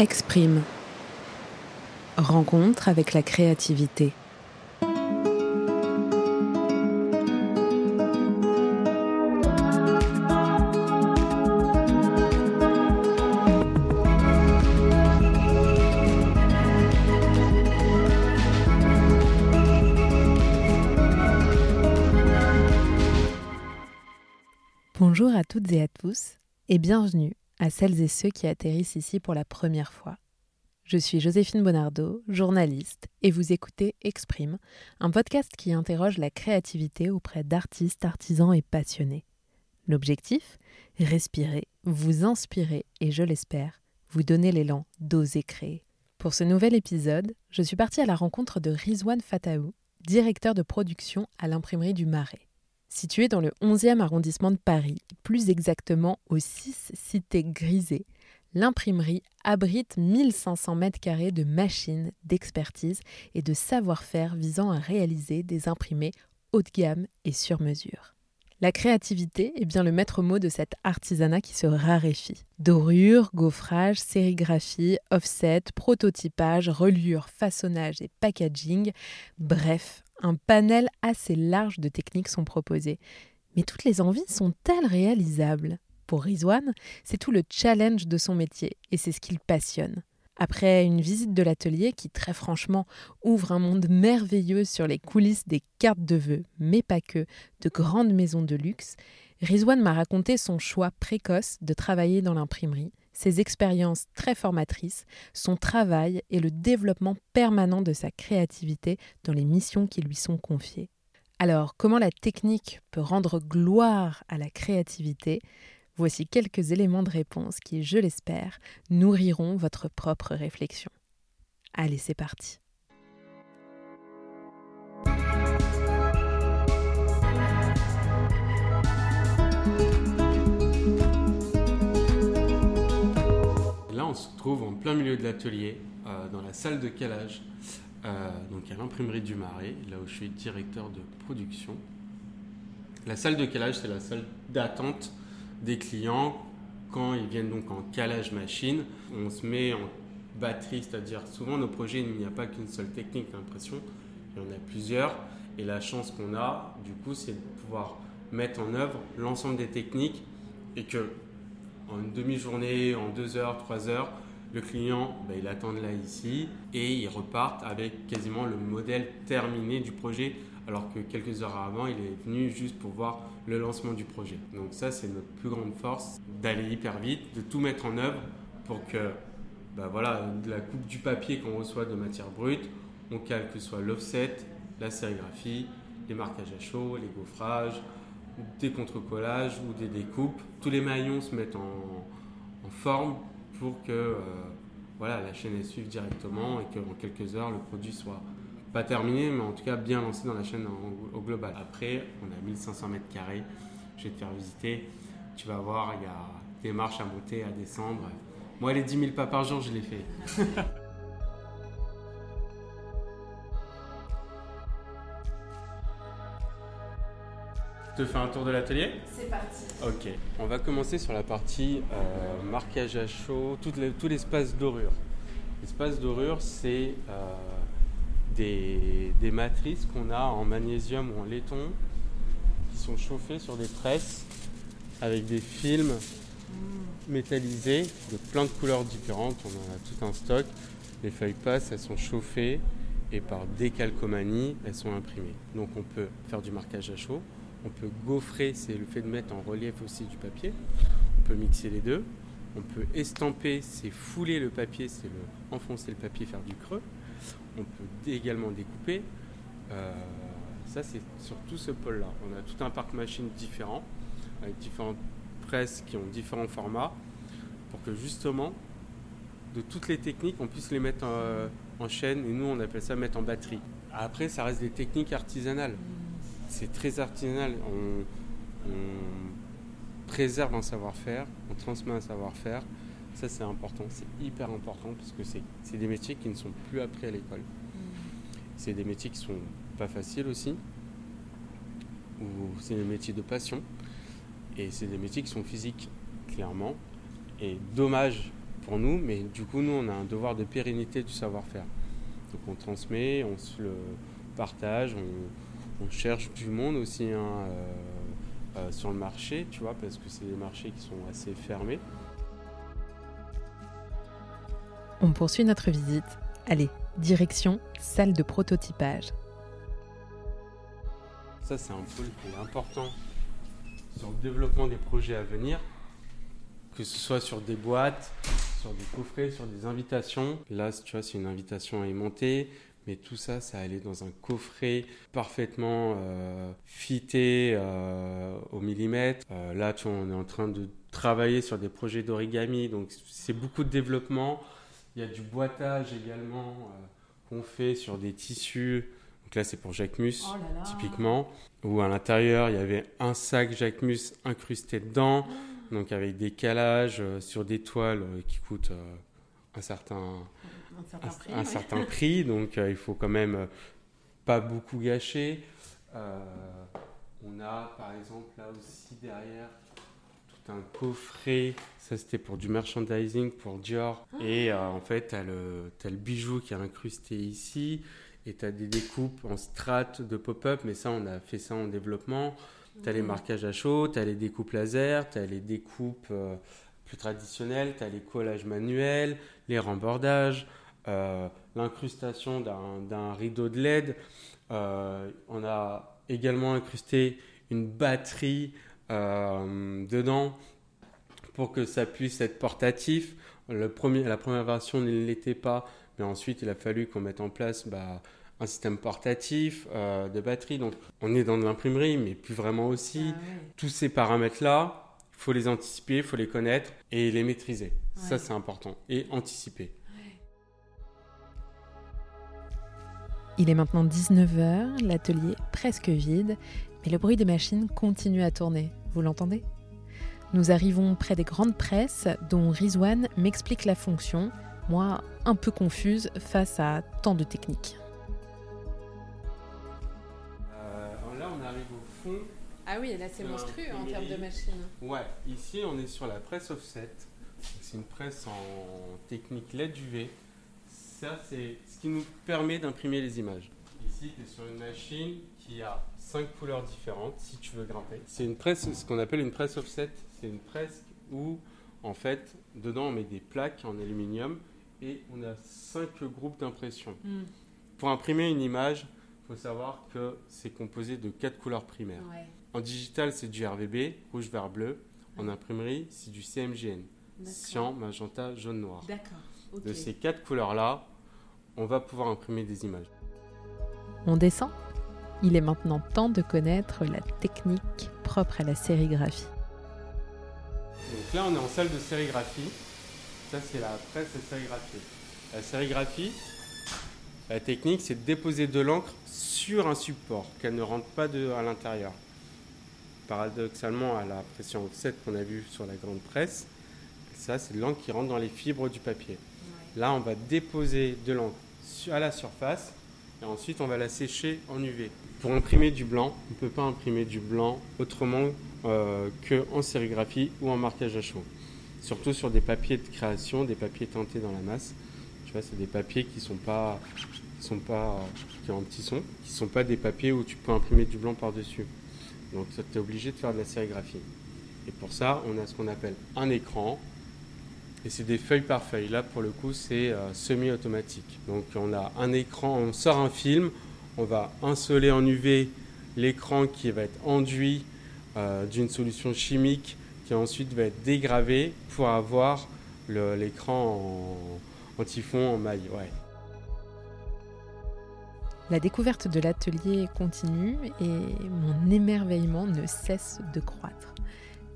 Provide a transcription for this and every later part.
Exprime. Rencontre avec la créativité. Bonjour à toutes et à tous et bienvenue à celles et ceux qui atterrissent ici pour la première fois. Je suis Joséphine Bonardo, journaliste, et vous écoutez Exprime, un podcast qui interroge la créativité auprès d'artistes, artisans et passionnés. L'objectif? Respirer, vous inspirer et, je l'espère, vous donner l'élan d'oser créer. Pour ce nouvel épisode, je suis partie à la rencontre de Rizwan Fataou, directeur de production à l'imprimerie du Marais. Située dans le 11e arrondissement de Paris, plus exactement au 6 Cité Grisée, l'imprimerie abrite 1500 mètres carrés de machines, d'expertise et de savoir-faire visant à réaliser des imprimés haut de gamme et sur mesure. La créativité est bien le maître mot de cet artisanat qui se raréfie. Dorure, gaufrage, sérigraphie, offset, prototypage, reliure, façonnage et packaging, bref, un panel assez large de techniques sont proposées. Mais toutes les envies sont-elles réalisables? Pour Rizwan, c'est tout le challenge de son métier et c'est ce qu'il passionne. Après une visite de l'atelier qui, très franchement, ouvre un monde merveilleux sur les coulisses des cartes de vœux, mais pas que, de grandes maisons de luxe, Rizwan m'a raconté son choix précoce de travailler dans l'imprimerie, ses expériences très formatrices, son travail et le développement permanent de sa créativité dans les missions qui lui sont confiées. Alors, comment la technique peut rendre gloire à la créativité? Voici quelques éléments de réponse qui, je l'espère, nourriront votre propre réflexion. Allez, c'est parti. Se trouve en plein milieu de l'atelier, euh, dans la salle de calage, euh, donc à l'imprimerie du Marais, là où je suis directeur de production. La salle de calage, c'est la salle d'attente des clients quand ils viennent donc en calage machine. On se met en batterie, c'est-à-dire souvent nos projets, il n'y a pas qu'une seule technique d'impression, il y en a plusieurs. Et la chance qu'on a, du coup, c'est de pouvoir mettre en œuvre l'ensemble des techniques et que en une demi-journée, en deux heures, trois heures, le client, ben, il attend là ici et il repart avec quasiment le modèle terminé du projet alors que quelques heures avant, il est venu juste pour voir le lancement du projet. Donc ça, c'est notre plus grande force, d'aller hyper vite, de tout mettre en œuvre pour que bah voilà, de la coupe du papier qu'on reçoit de matière brute, on calque soit l'offset, la sérigraphie, les marquages à chaud, les gaufrages, des contre-collages ou des découpes. Tous les maillons se mettent en, forme pour que euh, voilà, la chaîne suive directement et qu'en quelques heures, le produit soit pas terminé, mais en tout cas bien lancé dans la chaîne au global. Après, on a 1500 mètres carrés. Je vais te faire visiter. Tu vas voir, il y a des marches à monter, à descendre. Moi, les 10 000 pas par jour, je les fais. te fais un tour de l'atelier C'est parti. Ok. On va commencer sur la partie euh, marquage à chaud, tout, l'espace dorure. L'espace dorure, c'est euh, des, matrices qu'on a en magnésium ou en laiton qui sont chauffées sur des presses avec des films métallisés de plein de couleurs différentes. On en a tout un stock. Les feuilles passent, elles sont chauffées et par décalcomanie, elles sont imprimées. Donc on peut faire du marquage à chaud, on peut gaufrer, c'est le fait de mettre en relief aussi du papier. On peut mixer les deux. On peut estamper, c'est fouler le papier, c'est enfoncer le papier, faire du creux on peut également découper. Euh, ça, c'est sur tout ce pôle-là. On a tout un parc machine différent, avec différentes presses qui ont différents formats, pour que justement, de toutes les techniques, on puisse les mettre en, chaîne, et nous, on appelle ça mettre en batterie. Après, ça reste des techniques artisanales. C'est très artisanal. On, préserve un savoir-faire, on transmet un savoir-faire. Ça, c'est important, c'est hyper important parce que c'est des métiers qui ne sont plus appris à l'école. C'est des métiers qui sont pas faciles aussi, ou c'est des métiers de passion, et c'est des métiers qui sont physiques, clairement. Et dommage pour nous, mais du coup, nous, on a un devoir de pérennité du savoir-faire. Donc on transmet, on se le partage, on, cherche du monde aussi hein, euh, euh, sur le marché, tu vois, parce que c'est des marchés qui sont assez fermés. On poursuit notre visite. Allez, direction salle de prototypage. Ça, c'est un pôle qui est important sur le développement des projets à venir, que ce soit sur des boîtes, sur des coffrets, sur des invitations. Là, tu vois, c'est une invitation à aimanter, mais tout ça, ça allait dans un coffret parfaitement euh, fité euh, au millimètre. Euh, là, tu vois, on est en train de travailler sur des projets d'origami, donc c'est beaucoup de développement. Il y a du boitage également qu'on fait sur des tissus. Donc là, c'est pour Jacquemus, oh typiquement. Où à l'intérieur, il y avait un sac Jacquemus incrusté dedans. Oh. Donc avec des calages sur des toiles qui coûtent un certain, un certain prix. donc il faut quand même pas beaucoup gâcher. on a par exemple là aussi derrière un coffret. Ça, c'était pour du merchandising pour Dior. Ah. Et euh, en fait, tu as, le bijou qui est incrusté ici. Et tu as des découpes en strates de pop-up. Mais ça, on a fait ça en développement. Tu as les marquages à chaud, tu as les découpes laser, tu as les découpes euh, plus traditionnelles, tu as les collages manuels, les rembordages, euh, l'incrustation d'un rideau de LED. on a également incrusté une batterie euh, dedans pour que ça puisse être portatif. Le premier, la première version ne l'était pas, mais ensuite il a fallu qu'on mette en place bah, un système portatif euh, de batterie. Donc on est dans l'imprimerie, mais plus vraiment aussi. Ah Tous ces paramètres-là, il faut les anticiper, il faut les connaître et les maîtriser. Ça c'est important. Et anticiper. Il est maintenant 19h, l'atelier presque vide, mais le bruit des machines continue à tourner. Vous l'entendez? Nous arrivons près des grandes presses dont Rizwan m'explique la fonction, moi un peu confuse face à tant de techniques. Euh, là on arrive au fond. Ah oui, là c'est monstrueux en termes de machines. Ouais, ici on est sur la presse offset. C'est une presse en technique LED UV. Ça c'est ce qui nous permet d'imprimer les images. Ici tu es sur une machine qui a cinq couleurs différentes si tu veux grimper. C'est une presse, ce qu'on appelle une presse offset. C'est une presse où, en fait, dedans on met des plaques en aluminium et on a cinq groupes d'impression. Hmm. Pour imprimer une image, il faut savoir que c'est composé de quatre couleurs primaires. En digital, c'est du RVB, rouge, vert, bleu. En imprimerie, c'est du CMGN, cyan, magenta, jaune, noir. De ces quatre couleurs-là, on va pouvoir imprimer des images. On descend il est maintenant temps de connaître la technique propre à la sérigraphie. Donc là, on est en salle de sérigraphie. Ça, c'est la presse de sérigraphie. La sérigraphie, la technique, c'est de déposer de l'encre sur un support, qu'elle ne rentre pas de, à l'intérieur. Paradoxalement, à la pression offset qu'on a vu sur la grande presse, ça, c'est de l'encre qui rentre dans les fibres du papier. Là, on va déposer de l'encre à la surface et ensuite on va la sécher en UV. Pour imprimer du blanc, on ne peut pas imprimer du blanc autrement euh, qu'en sérigraphie ou en marquage à chaud. Surtout sur des papiers de création, des papiers teintés dans la masse. Tu vois, c'est des papiers qui sont pas, sont pas, qui ont un petit son, qui sont pas des papiers où tu peux imprimer du blanc par-dessus. Donc tu es obligé de faire de la sérigraphie. Et pour ça, on a ce qu'on appelle un écran, et c'est des feuilles par feuille. Là, pour le coup, c'est euh, semi-automatique. Donc, on a un écran, on sort un film, on va insoler en UV l'écran qui va être enduit euh, d'une solution chimique qui ensuite va être dégravé pour avoir l'écran en, typhon, en maille. Ouais. La découverte de l'atelier continue et mon émerveillement ne cesse de croître.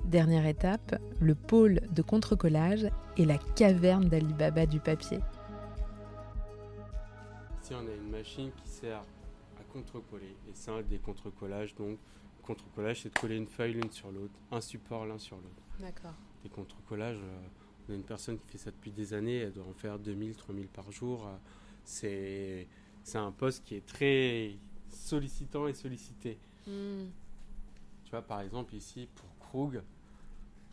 Dernière étape, le pôle de contre-collage et la caverne d'Alibaba du papier. Ici, on a une machine qui sert à contre-coller. Et c'est un des contre-collages. Donc, contre-collage, c'est de coller une feuille l'une sur l'autre, un support l'un sur l'autre. D'accord. Des contre-collages, euh, on a une personne qui fait ça depuis des années, elle doit en faire 2000, 3000 par jour. Euh, c'est, c'est un poste qui est très sollicitant et sollicité. Hmm. Tu vois, par exemple, ici, pour Krug,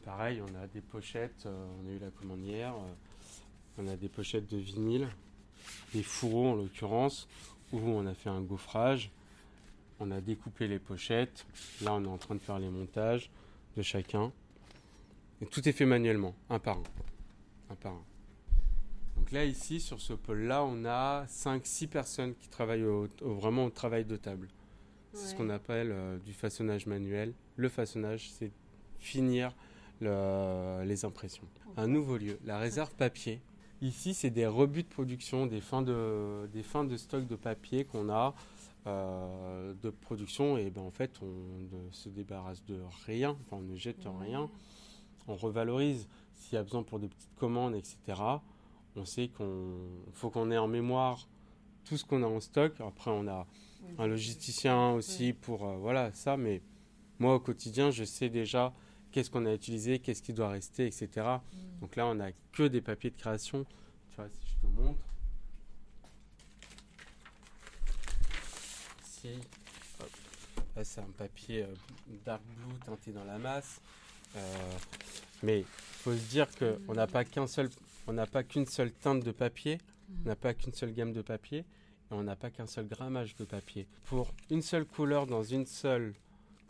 pareil, on a des pochettes, euh, on a eu la commande hier. On a des pochettes de vinyle, des fourreaux en l'occurrence, où on a fait un gaufrage. On a découpé les pochettes. Là, on est en train de faire les montages de chacun. Et tout est fait manuellement, un par un. Un par un. Donc là, ici, sur ce pôle-là, on a 5-6 personnes qui travaillent vraiment au travail de table. C'est ce qu'on appelle euh, du façonnage manuel. Le façonnage, c'est finir les impressions. Un nouveau lieu, la réserve papier. Ici, c'est des rebuts de production, des fins de, des fins de stock de papier qu'on a euh, de production. Et ben, en fait, on ne se débarrasse de rien, enfin, on ne jette rien. On revalorise s'il y a besoin pour des petites commandes, etc. On sait qu'on faut qu'on ait en mémoire tout ce qu'on a en stock. Après, on a un logisticien aussi pour euh, voilà ça, mais moi au quotidien, je sais déjà qu'est-ce qu'on a utilisé, qu'est-ce qui doit rester, etc. Mm. Donc là, on n'a que des papiers de création. Tu vois, si je te montre. Ici, là, c'est un papier euh, dark blue teinté dans la masse. Euh, mais il faut se dire qu'on n'a pas qu'un seul, on n'a pas qu'une seule teinte de papier, on n'a pas qu'une seule gamme de papier, et on n'a pas qu'un seul grammage de papier. Pour une seule couleur dans une seule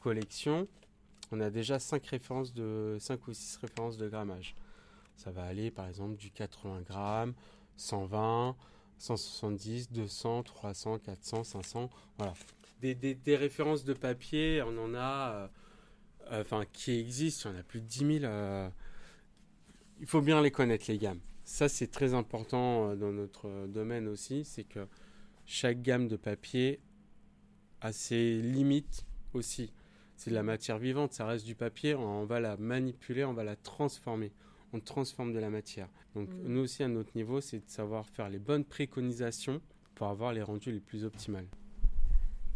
collection, on a déjà 5 références de 5 ou 6 références de grammage. Ça va aller par exemple du 80 grammes, 120, 170, 200, 300, 400, 500, voilà. Des, références de papier, on en a, euh, euh, enfin, qui existent, il y en a plus de 10 000. Euh, il faut bien les connaître, les gammes. Ça, c'est très important dans notre domaine aussi, c'est que chaque gamme de papier a ses limites aussi c'est de la matière vivante, ça reste du papier, on va la manipuler, on va la transformer. On transforme de la matière. Donc mm. nous aussi à notre niveau, c'est de savoir faire les bonnes préconisations pour avoir les rendus les plus optimales.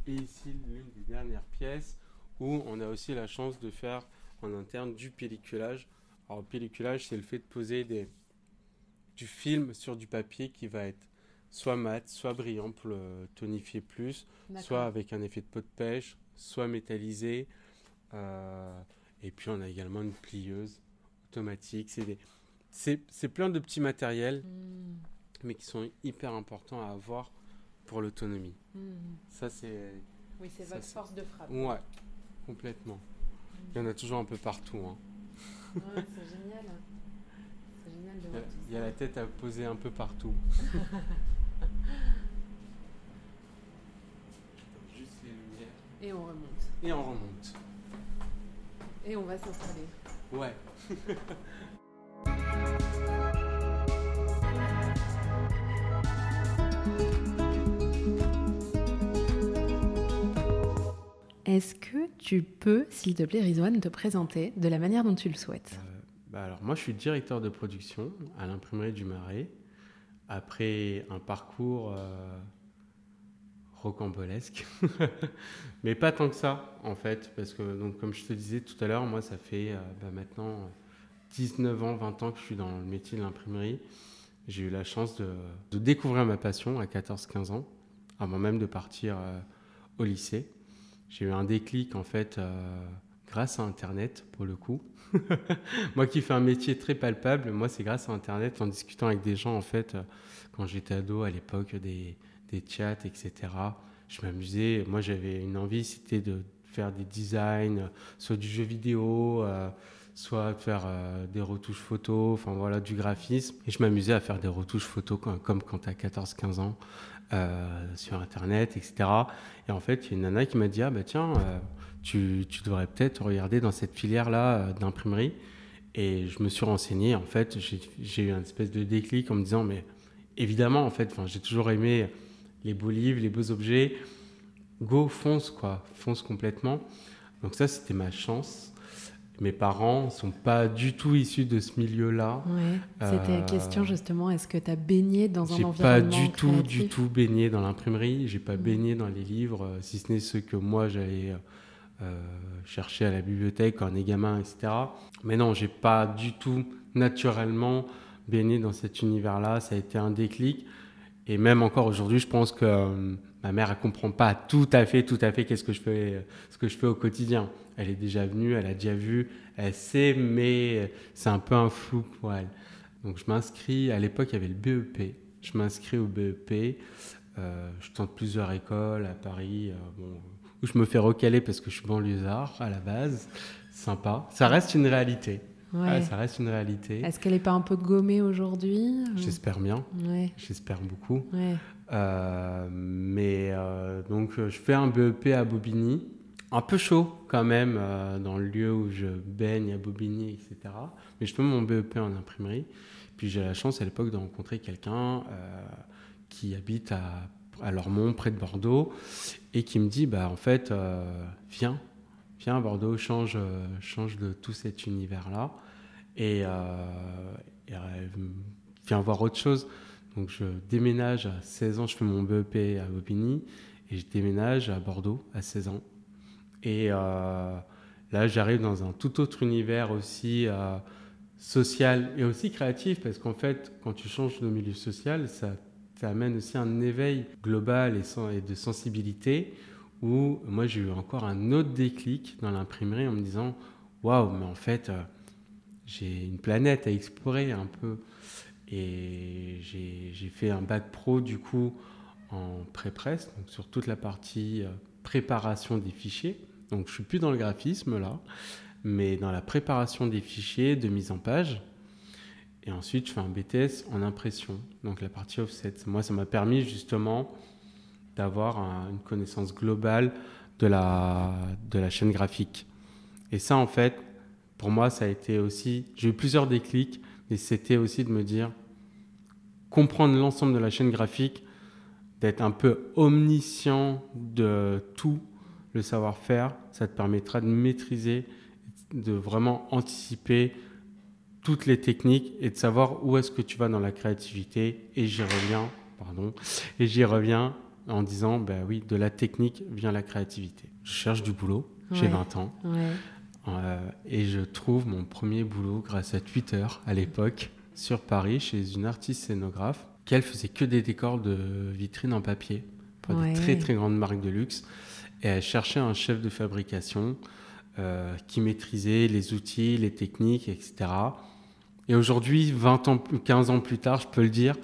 Et ici, l'une des dernières pièces où on a aussi la chance de faire en interne du pelliculage. Alors, pelliculage, c'est le fait de poser des, du film sur du papier qui va être soit mat, soit brillant pour le tonifier plus, soit avec un effet de peau de pêche, soit métallisé. Euh, et puis on a également une plieuse automatique. C'est plein de petits matériels, hmm. mais qui sont hyper importants à avoir pour l'autonomie. Hmm. Ça, c'est. Oui, c'est votre force de frappe. Ouais, complètement. Il y en a toujours un peu partout. Hein. c'est génial. C'est génial de voir Il y a la tête à poser un peu partout. Et on remonte. Et on remonte. Et on va s'installer. Ouais. Est-ce que tu peux, s'il te plaît, Rizwan, te présenter de la manière dont tu le souhaites? Euh, bah alors, Moi, je suis directeur de production à l'imprimerie du Marais. Après un parcours euh, rocambolesque, mais pas tant que ça en fait, parce que donc comme je te disais tout à l'heure, moi ça fait euh, bah, maintenant 19 ans, 20 ans que je suis dans le métier de l'imprimerie. J'ai eu la chance de, découvrir ma passion à 14-15 ans, avant même de partir euh, au lycée. J'ai eu un déclic en fait euh, grâce à Internet pour le coup. moi qui fais un métier très palpable, moi c'est grâce à Internet en discutant avec des gens en fait quand j'étais ado à l'époque des des chats, etc. Je m'amusais. Moi, j'avais une envie, c'était de faire des designs, soit du jeu vidéo, euh, soit faire euh, des retouches photos, enfin voilà, du graphisme. Et je m'amusais à faire des retouches photos comme, quand tu as 14-15 ans euh, sur Internet, etc. Et en fait, il y a une nana qui m'a dit, ah bah tiens, tu, tu, devrais peut-être regarder dans cette filière-là d'imprimerie. Et je me suis renseigné, en fait, j'ai eu un espèce de déclic en me disant, mais évidemment, en fait, j'ai toujours aimé les beaux livres, les beaux objets. Go, fonce, quoi, fonce complètement. Donc ça, c'était ma chance. Mes parents ne sont pas du tout issus de ce milieu-là. Ouais, c'était la question euh, justement, est-ce que tu as baigné dans un environnement pas du tout, du tout baigné dans l'imprimerie. J'ai pas mm. baigné dans les livres, euh, si ce n'est ceux que moi j'allais euh, chercher à la bibliothèque quand on est gamin, etc. Mais non, j'ai pas du tout naturellement baigné dans cet univers-là. Ça a été un déclic. Et même encore aujourd'hui, je pense que euh, ma mère ne comprend pas tout à fait, tout à fait qu'est-ce que je fais, ce que je fais au quotidien. Elle est déjà venue, elle a déjà vu, elle sait, mais c'est un peu un flou pour elle. Donc je m'inscris, à l'époque il y avait le BEP, je m'inscris au BEP, euh, je tente plusieurs écoles à Paris, euh, où je me fais recaler parce que je suis banlieusard à la base, sympa. Ça reste une réalité. Ouais. ça reste une réalité. Est-ce qu'elle n'est pas un peu gommée aujourd'hui J'espère bien. Ouais. J'espère beaucoup. Ouais. Euh, mais donc je fais un BEP à Bobigny, un peu chaud quand même dans le lieu où je baigne à Bobigny, etc. Mais je fais mon BEP en imprimerie. Puis j'ai la chance à l'époque de rencontrer quelqu'un euh, qui habite à, à, Lormont, près de Bordeaux, et qui me dit bah, en fait, euh, viens, viens à Bordeaux, change, euh, change de tout cet univers-là, et, et viens voir autre chose. Donc je déménage à 16 ans, je fais mon BEP à Bobigny, et je déménage à Bordeaux à 16 ans. Et là, j'arrive dans un tout autre univers aussi social et aussi créatif, parce qu'en fait, quand tu changes de milieu social, ça, amène aussi un éveil global et, de sensibilité, où moi j'ai eu encore un autre déclic dans l'imprimerie en me disant, waouh, mais en fait, euh, j'ai une planète à explorer un peu. Et j'ai fait un bac pro du coup en pré-presse, donc sur toute la partie euh, préparation des fichiers. Donc je suis plus dans le graphisme là, mais dans la préparation des fichiers de mise en page. Et ensuite, je fais un BTS en impression, donc la partie offset. Moi, ça m'a permis justement d'avoir une connaissance globale de la, de la chaîne graphique. Et ça, en fait, pour moi, ça a été aussi. J'ai eu plusieurs déclics, mais c'était aussi de me dire comprendre l'ensemble de la chaîne graphique, d'être un peu omniscient de tout le savoir-faire, ça te permettra de maîtriser de vraiment anticiper toutes les techniques et de savoir où est-ce que tu vas dans la créativité. Et j'y reviens, pardon, et j'y reviens en disant, ben oui, de la technique vient la créativité. Je cherche du boulot, j'ai 20 ans, euh, et je trouve mon premier boulot grâce à Twitter à l'époque sur Paris chez une artiste scénographe qui elle faisait que des décors de vitrines en papier pour des très très grandes marques de luxe. Et elle cherchait un chef de fabrication euh, qui maîtrisait les outils, les techniques, etc. Et aujourd'hui, 20 ans, 15 ans plus tard, je peux le dire,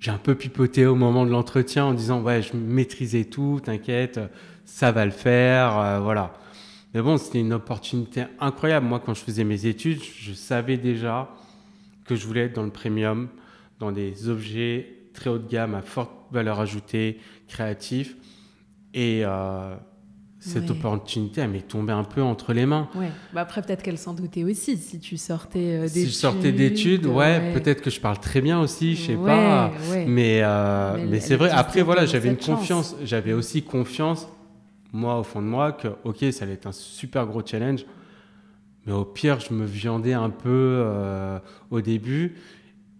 j'ai un peu pipoté au moment de l'entretien en disant ouais, je maîtrisais tout, t'inquiète, ça va le faire, euh, voilà. Mais bon, c'était une opportunité incroyable. Moi, quand je faisais mes études, je savais déjà que je voulais être dans le premium, dans des objets très haut de gamme à forte valeur ajoutée, créatifs. Et, euh, cette opportunité, elle m'est tombée un peu entre les mains. Ouais. Bah après, peut-être qu'elle s'en doutait aussi. Si tu sortais d'études. Si je sortais d'études, ouais, peut-être que je parle très bien aussi, je sais pas. Mais, euh, mais, c'est vrai. Après, voilà, j'avais une confiance. J'avais aussi confiance, moi, au fond de moi, que, ok, ça allait être un super gros challenge. Mais au pire, je me viandais un peu euh, au début.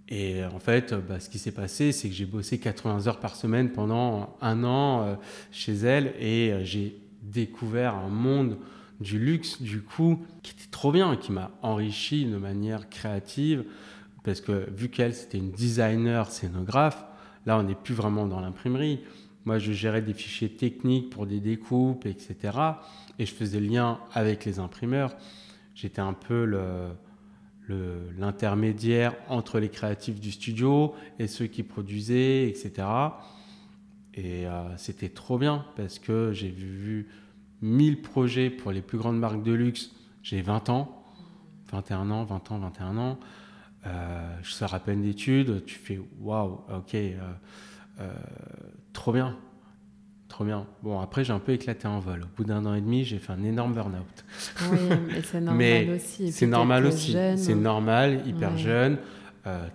Et en fait, bah, ce qui s'est passé, c'est que j'ai bossé 80 heures par semaine pendant un an euh, chez elle et j'ai découvert un monde du luxe, du coup, qui était trop bien, qui m'a enrichi de manière créative, parce que vu qu'elle, c'était une designer scénographe, là, on n'est plus vraiment dans l'imprimerie. Moi, je gérais des fichiers techniques pour des découpes, etc. Et je faisais le lien avec les imprimeurs. J'étais un peu l'intermédiaire entre les créatifs du studio et ceux qui produisaient, etc. Et euh, c'était trop bien parce que j'ai vu 1000 projets pour les plus grandes marques de luxe. J'ai 20 ans, 21 ans, 20 ans, 21 ans. Euh, je sors à peine d'études. Tu fais waouh, ok, euh, trop bien. Trop bien. Bon, après, j'ai un peu éclaté en vol. Au bout d'un an et demi, j'ai fait un énorme burn-out. Oui, mais c'est normal aussi. C'est normal aussi. C'est normal, hyper jeune,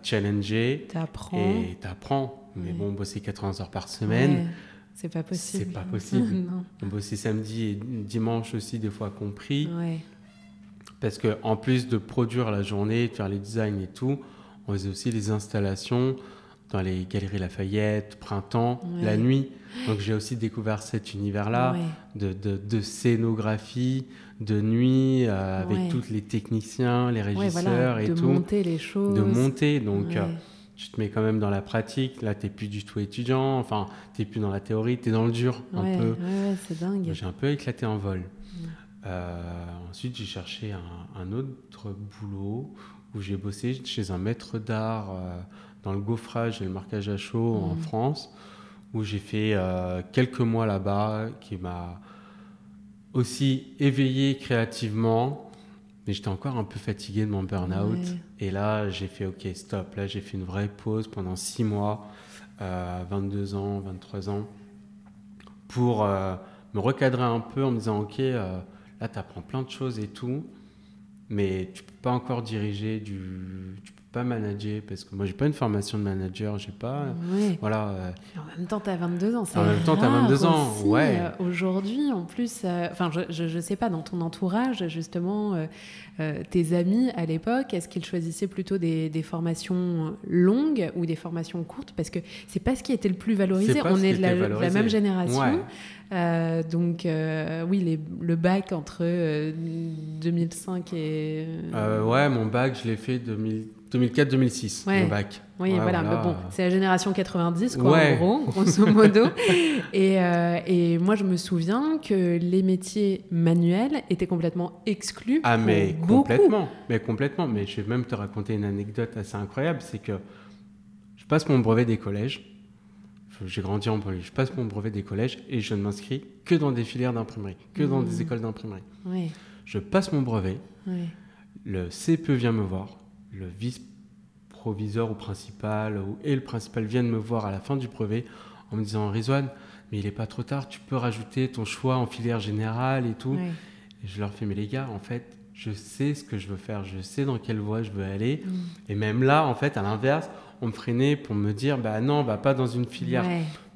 challengé. T'apprends. Et t'apprends. Mais bon, bosser 80 heures par semaine. C'est pas possible. C'est pas possible. On bossait samedi et dimanche aussi, des fois compris. Parce que en plus de produire la journée, de faire les designs et tout, on faisait aussi les installations dans les galeries Lafayette, printemps, la nuit. Donc j'ai aussi découvert cet univers-là de, de, scénographie, de nuit, euh, avec tous les techniciens, les régisseurs et tout. De monter les choses. De monter. Donc euh, tu te mets quand même dans la pratique. Là, tu n'es plus du tout étudiant. Enfin, tu n'es plus dans la théorie, tu es dans le dur un peu. Ouais, c'est dingue. J'ai un peu éclaté en vol. Euh, ensuite, j'ai cherché un, autre boulot où j'ai bossé chez un maître d'art dans le gaufrage et le marquage à chaud en mmh. France, où j'ai fait quelques mois là-bas, qui m'a aussi éveillé créativement, mais j'étais encore un peu fatigué de mon burn-out. Et là, j'ai fait OK, stop. Là, j'ai fait une vraie pause pendant six mois, euh, 22 ans, 23 ans, pour euh, me recadrer un peu en me disant OK, euh, là, tu apprends plein de choses et tout, mais tu peux pas encore diriger du. Tu pas manager parce que moi j'ai pas une formation de manager, j'ai pas voilà euh, en même temps tu as 22 ans, En même temps tu as 22 ans, ouais. Euh, aujourd'hui en plus euh, enfin je, je, sais pas dans ton entourage justement tes amis à l'époque, est-ce qu'ils choisissaient plutôt des, des, formations longues ou des formations courtes? Parce que c'est pas ce qui était le plus valorisé, on est de la, la, même génération. donc oui, les, le bac entre 2005 et... ouais, mon bac, je l'ai fait 2000, 2004-2006, mon bac. Oui, voilà. Mais bon, c'est la génération 90, quoi, en gros, grosso modo. et, euh, et, moi, je me souviens que les métiers manuels étaient complètement exclus. Ah, mais complètement. Mais complètement. Mais je vais même te raconter une anecdote assez incroyable. C'est que je passe mon brevet des collèges. J'ai grandi en banlieue. Je passe mon brevet des collèges et je ne m'inscris que dans des filières d'imprimerie, que dans des mmh. écoles d'imprimerie. Je passe mon brevet. Le CPE vient me voir le vice-proviseur ou principal ou, et le principal viennent me voir à la fin du brevet en me disant Rizwan, mais il n'est pas trop tard, tu peux rajouter ton choix en filière générale et tout. Et je leur fais mais les gars, en fait, je sais ce que je veux faire, je sais dans quelle voie je veux aller. Mm. Et même là, en fait, à l'inverse, on me freinait pour me dire bah non, bah pas dans une filière.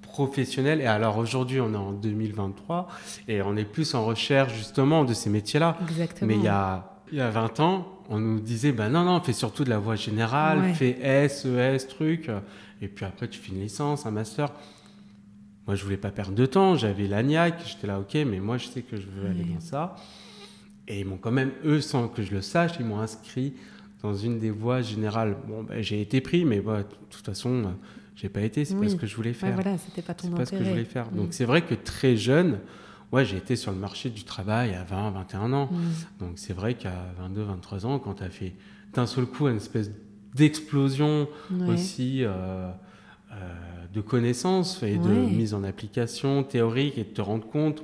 professionnelle. Et alors aujourd'hui, on est en 2023 et on est plus en recherche justement de ces métiers-là. Mais il y a, il y a 20 ans, on nous disait, ben non, non, fais surtout de la voie générale, fais S, ES, truc, et puis après tu fais une licence, un master. Moi, je voulais pas perdre de temps, j'avais l'ANIAC, j'étais là, ok, mais moi, je sais que je veux aller dans ça. Et ils m'ont quand même, eux, sans que je le sache, ils m'ont inscrit dans une des voies générales. Bon, ben, j'ai été pris, mais de toute façon, j'ai pas été, c'est pas ce que je voulais faire. voilà, c'était pas ton C'est pas ce que je voulais faire. Donc, c'est vrai que très jeune, ouais, j'ai été sur le marché du travail à 20, 21 ans. Mm. Donc c'est vrai qu'à 22, 23 ans, quand tu as fait d'un seul coup une espèce d'explosion aussi euh, euh, de connaissances et de mise en application théorique et de te rendre compte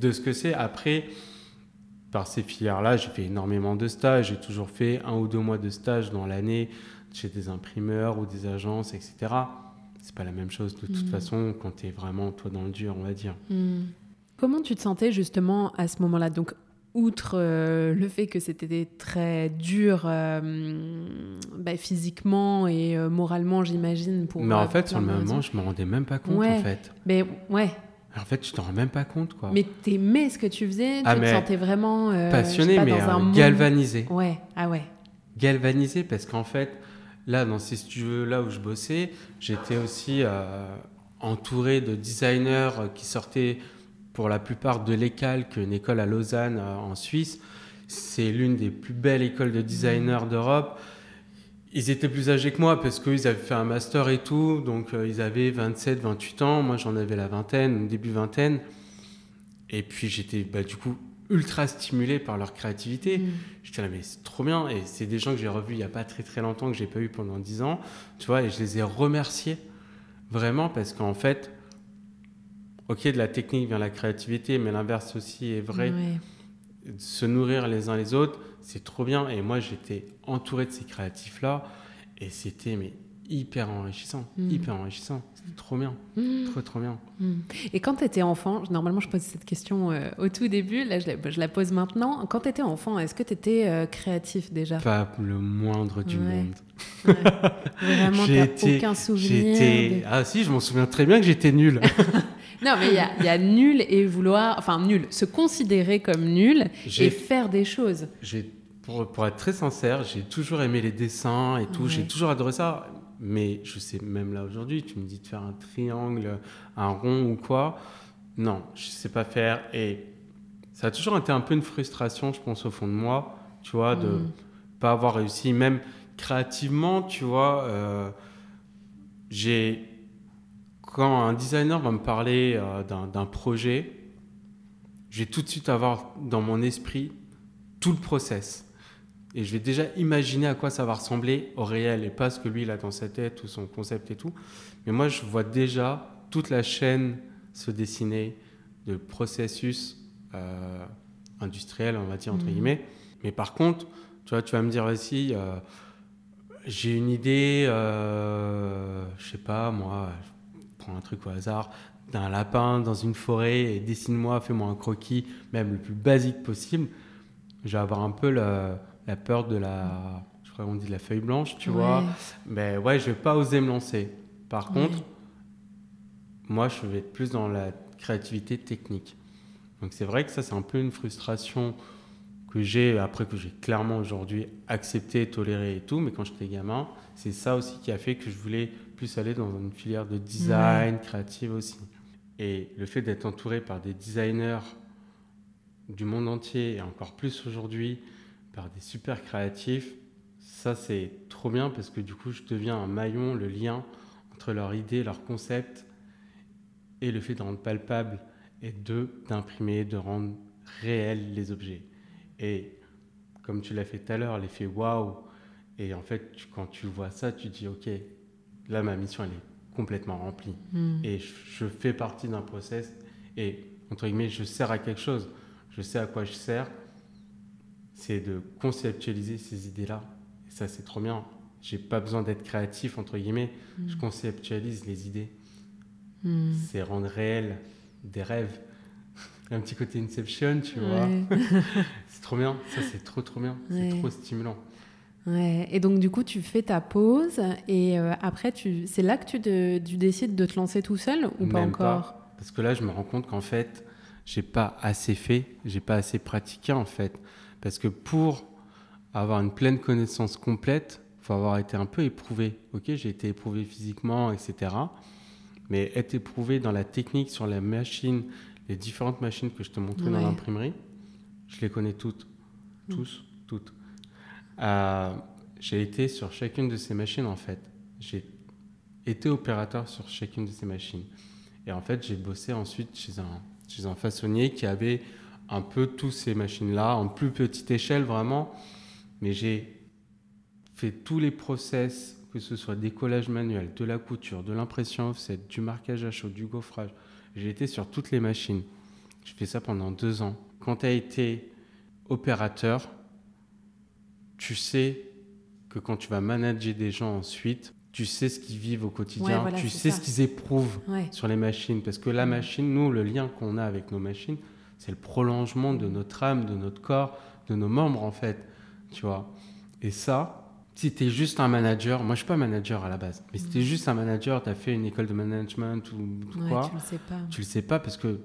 de ce que c'est. Après, par ces filières-là, j'ai fait énormément de stages. J'ai toujours fait un ou deux mois de stage dans l'année chez des imprimeurs ou des agences, etc. C'est pas la même chose de toute mm. façon quand tu es vraiment toi dans le dur, on va dire. Mm. Comment tu te sentais justement à ce moment-là? Donc, outre euh, le fait que c'était très dur euh, bah, physiquement et euh, moralement, j'imagine. pour. Mais en fait, sur le moment, je me rendais même pas compte, en fait. Mais ouais. En fait, tu t'en rends même pas compte, quoi. Mais t'aimais ce que tu faisais, ah, tu te sentais vraiment passionné, mais galvanisé. Ouais, ah ouais. Galvanisé parce qu'en fait, là, dans ces studios-là où je bossais, j'étais aussi entouré de designers qui sortaient pour la plupart de l'ECALC, une école à Lausanne euh, en Suisse. C'est l'une des plus belles écoles de designers mmh. d'Europe. Ils étaient plus âgés que moi parce qu'ils avaient fait un master et tout, donc euh, ils avaient 27, 28 ans. Moi, j'en avais la vingtaine, début vingtaine. Et puis j'étais bah, du coup ultra stimulé par leur créativité. Mmh. J'étais là, mais c'est trop bien. Et c'est des gens que j'ai revus il n'y a pas très très longtemps, que j'ai pas eu pendant 10 ans. Tu vois, et je les ai remerciés vraiment parce qu'en fait, ok, de la technique vient la créativité, mais l'inverse aussi est vrai. Se nourrir les uns les autres, c'est trop bien. Et moi, j'étais entouré de ces créatifs-là, et c'était mais hyper enrichissant, mm. hyper enrichissant. C'était trop bien, mm. trop trop bien. Mm. Et quand tu étais enfant, normalement je pose cette question euh, au tout début, là je la, je la pose maintenant. Quand tu étais enfant, est-ce que tu étais euh, créatif déjà? Pas le moindre du monde. Vraiment, tu aucun souvenir Ah si, je m'en souviens très bien que j'étais nul. Non, mais il y, a nul et vouloir, enfin nul, se considérer comme nul et faire des choses. Pour, pour, être très sincère, j'ai toujours aimé les dessins et tout, j'ai toujours adoré ça. Mais je sais, même là aujourd'hui, tu me dis de faire un triangle, un rond ou quoi. Non, je sais pas faire. Et ça a toujours été un peu une frustration, je pense, au fond de moi, tu vois, de mm. pas avoir réussi, même créativement, tu vois. Euh, j'ai quand un designer va me parler euh, d'un projet, je vais tout de suite avoir dans mon esprit tout le process. et je vais déjà imaginer à quoi ça va ressembler au réel et pas ce que lui il a dans sa tête ou son concept et tout. Mais moi, je vois déjà toute la chaîne se dessiner de processus euh, industriel, on va dire, entre mhm. guillemets. Mais par contre, tu vois, tu vas me dire aussi, euh, j'ai une idée, euh, je sais pas, moi, prends un truc au hasard, d'un lapin dans une forêt et dessine-moi, fais-moi un croquis, même le plus basique possible. Je vais avoir un peu la, la peur de la, je crois qu'on dit la feuille blanche, tu vois. Mais ouais, je vais pas oser me lancer. Par contre, moi, je vais être plus dans la créativité technique. Donc c'est vrai que ça, c'est un peu une frustration que j'ai, après que j'ai clairement aujourd'hui accepté, toléré et tout, mais quand j'étais gamin, c'est ça aussi qui a fait que je voulais plus aller dans une filière de design, créative aussi. Et le fait d'être entouré par des designers du monde entier, et encore plus aujourd'hui, par des super créatifs, ça c'est trop bien parce que du coup je deviens un maillon, le lien entre leur idée, leur concept et le fait de rendre palpable et de d'imprimer, de rendre réels les objets. Et comme tu l'as fait tout à l'heure, l'effet waouh. Et en fait, quand tu vois ça, tu dis ok, là ma mission elle est complètement remplie. Hmm. Et je, fais partie d'un process et entre guillemets, je sers à quelque chose. Je sais à quoi je sers. C'est de conceptualiser ces idées-là. Et ça, c'est trop bien. J'ai pas besoin d'être créatif entre guillemets. Je hmm. conceptualise les idées. Hmm. C'est rendre réel des rêves. Un petit côté Inception, tu vois. c'est trop bien. Ça, c'est trop, trop bien. C'est trop stimulant. Ouais. Et donc, du coup, tu fais ta pause et euh, après, tu... c'est là que tu, tu, décides de te lancer tout seul ou pas encore? Parce que là, je me rends compte qu'en fait, j'ai pas assez fait, j'ai pas assez pratiqué en fait. Parce que pour avoir une pleine connaissance complète, il faut avoir été un peu éprouvé. Ok, j'ai été éprouvé physiquement, etc mais être éprouvé dans la technique sur la machine, les différentes machines que je te montrais dans l'imprimerie, je les connais toutes, tous, toutes. Euh, j'ai été sur chacune de ces machines en fait. J'ai été opérateur sur chacune de ces machines. Et en fait, j'ai bossé ensuite chez un, chez un façonnier qui avait un peu tous ces machines-là, en plus petite échelle vraiment. Mais j'ai fait tous les process que ce soit des collages manuels, de la couture, de l'impression offset, du marquage à chaud, du gaufrage. J'ai été sur toutes les machines. Je fais ça pendant deux ans. Quand tu as été opérateur, tu sais que quand tu vas manager des gens ensuite, tu sais ce qu'ils vivent au quotidien, tu sais ce qu'ils éprouvent sur les machines. Parce que la machine, nous, le lien qu'on a avec nos machines, c'est le prolongement de notre âme, de notre corps, de nos membres, en fait. Tu vois Et ça, si tu es juste un manager, moi je suis pas manager à la base, mais si tu es mm. juste un manager, tu as fait une école de management ou quoi, tu le sais pas. Tu le sais pas parce que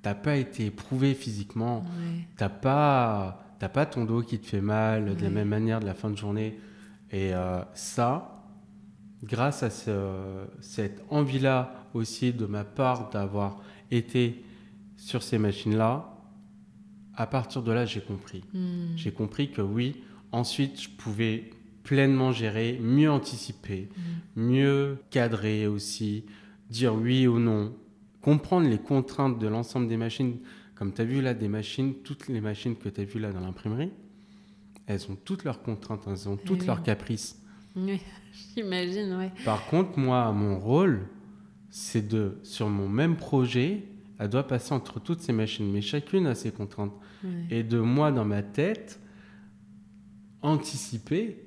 t'as pas été éprouvé physiquement, Tu t'as pas pas ton dos qui te fait mal de la même manière de la fin de journée. Et euh, ça, grâce à cette envie-là aussi de ma part d'avoir été sur ces machines-là, à partir de là, j'ai compris. Mm. J'ai compris que oui, ensuite, je pouvais pleinement gérer, mieux anticiper, mm. mieux cadrer aussi, dire oui ou non, comprendre les contraintes de l'ensemble des machines. Comme tu as vu là, des machines, toutes les machines que tu as vues là dans l'imprimerie, elles ont toutes leurs contraintes, elles ont toutes leurs caprices. Oui, j'imagine, oui. Par contre, moi, mon rôle, c'est de, sur mon même projet, elle doit passer entre toutes ces machines, mais chacune a ses contraintes. Et de moi, dans ma tête, anticiper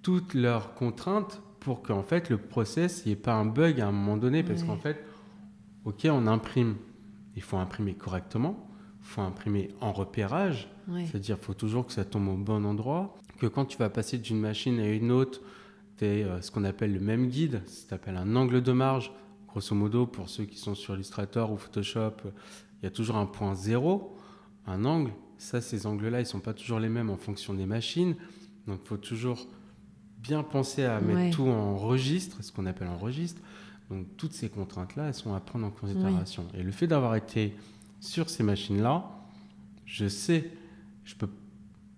toutes leurs contraintes pour qu'en fait le process, il n'y ait pas un bug à un moment donné. Parce qu'en fait, ok, on imprime, il faut imprimer correctement, il faut imprimer en repérage, c'est-à-dire il faut toujours que ça tombe au bon endroit, que quand tu vas passer d'une machine à une autre, tu es euh, ce qu'on appelle le même guide, ça s'appelle un angle de marge. Grosso modo, pour ceux qui sont sur Illustrator ou Photoshop, il y a toujours un point zéro, un angle. Ça, ces angles-là, ils ne sont pas toujours les mêmes en fonction des machines. Donc, il faut toujours bien penser à mettre tout en registre, ce qu'on appelle en registre. Donc toutes ces contraintes-là, elles sont à prendre en considération. Et le fait d'avoir été sur ces machines-là, je sais, je peux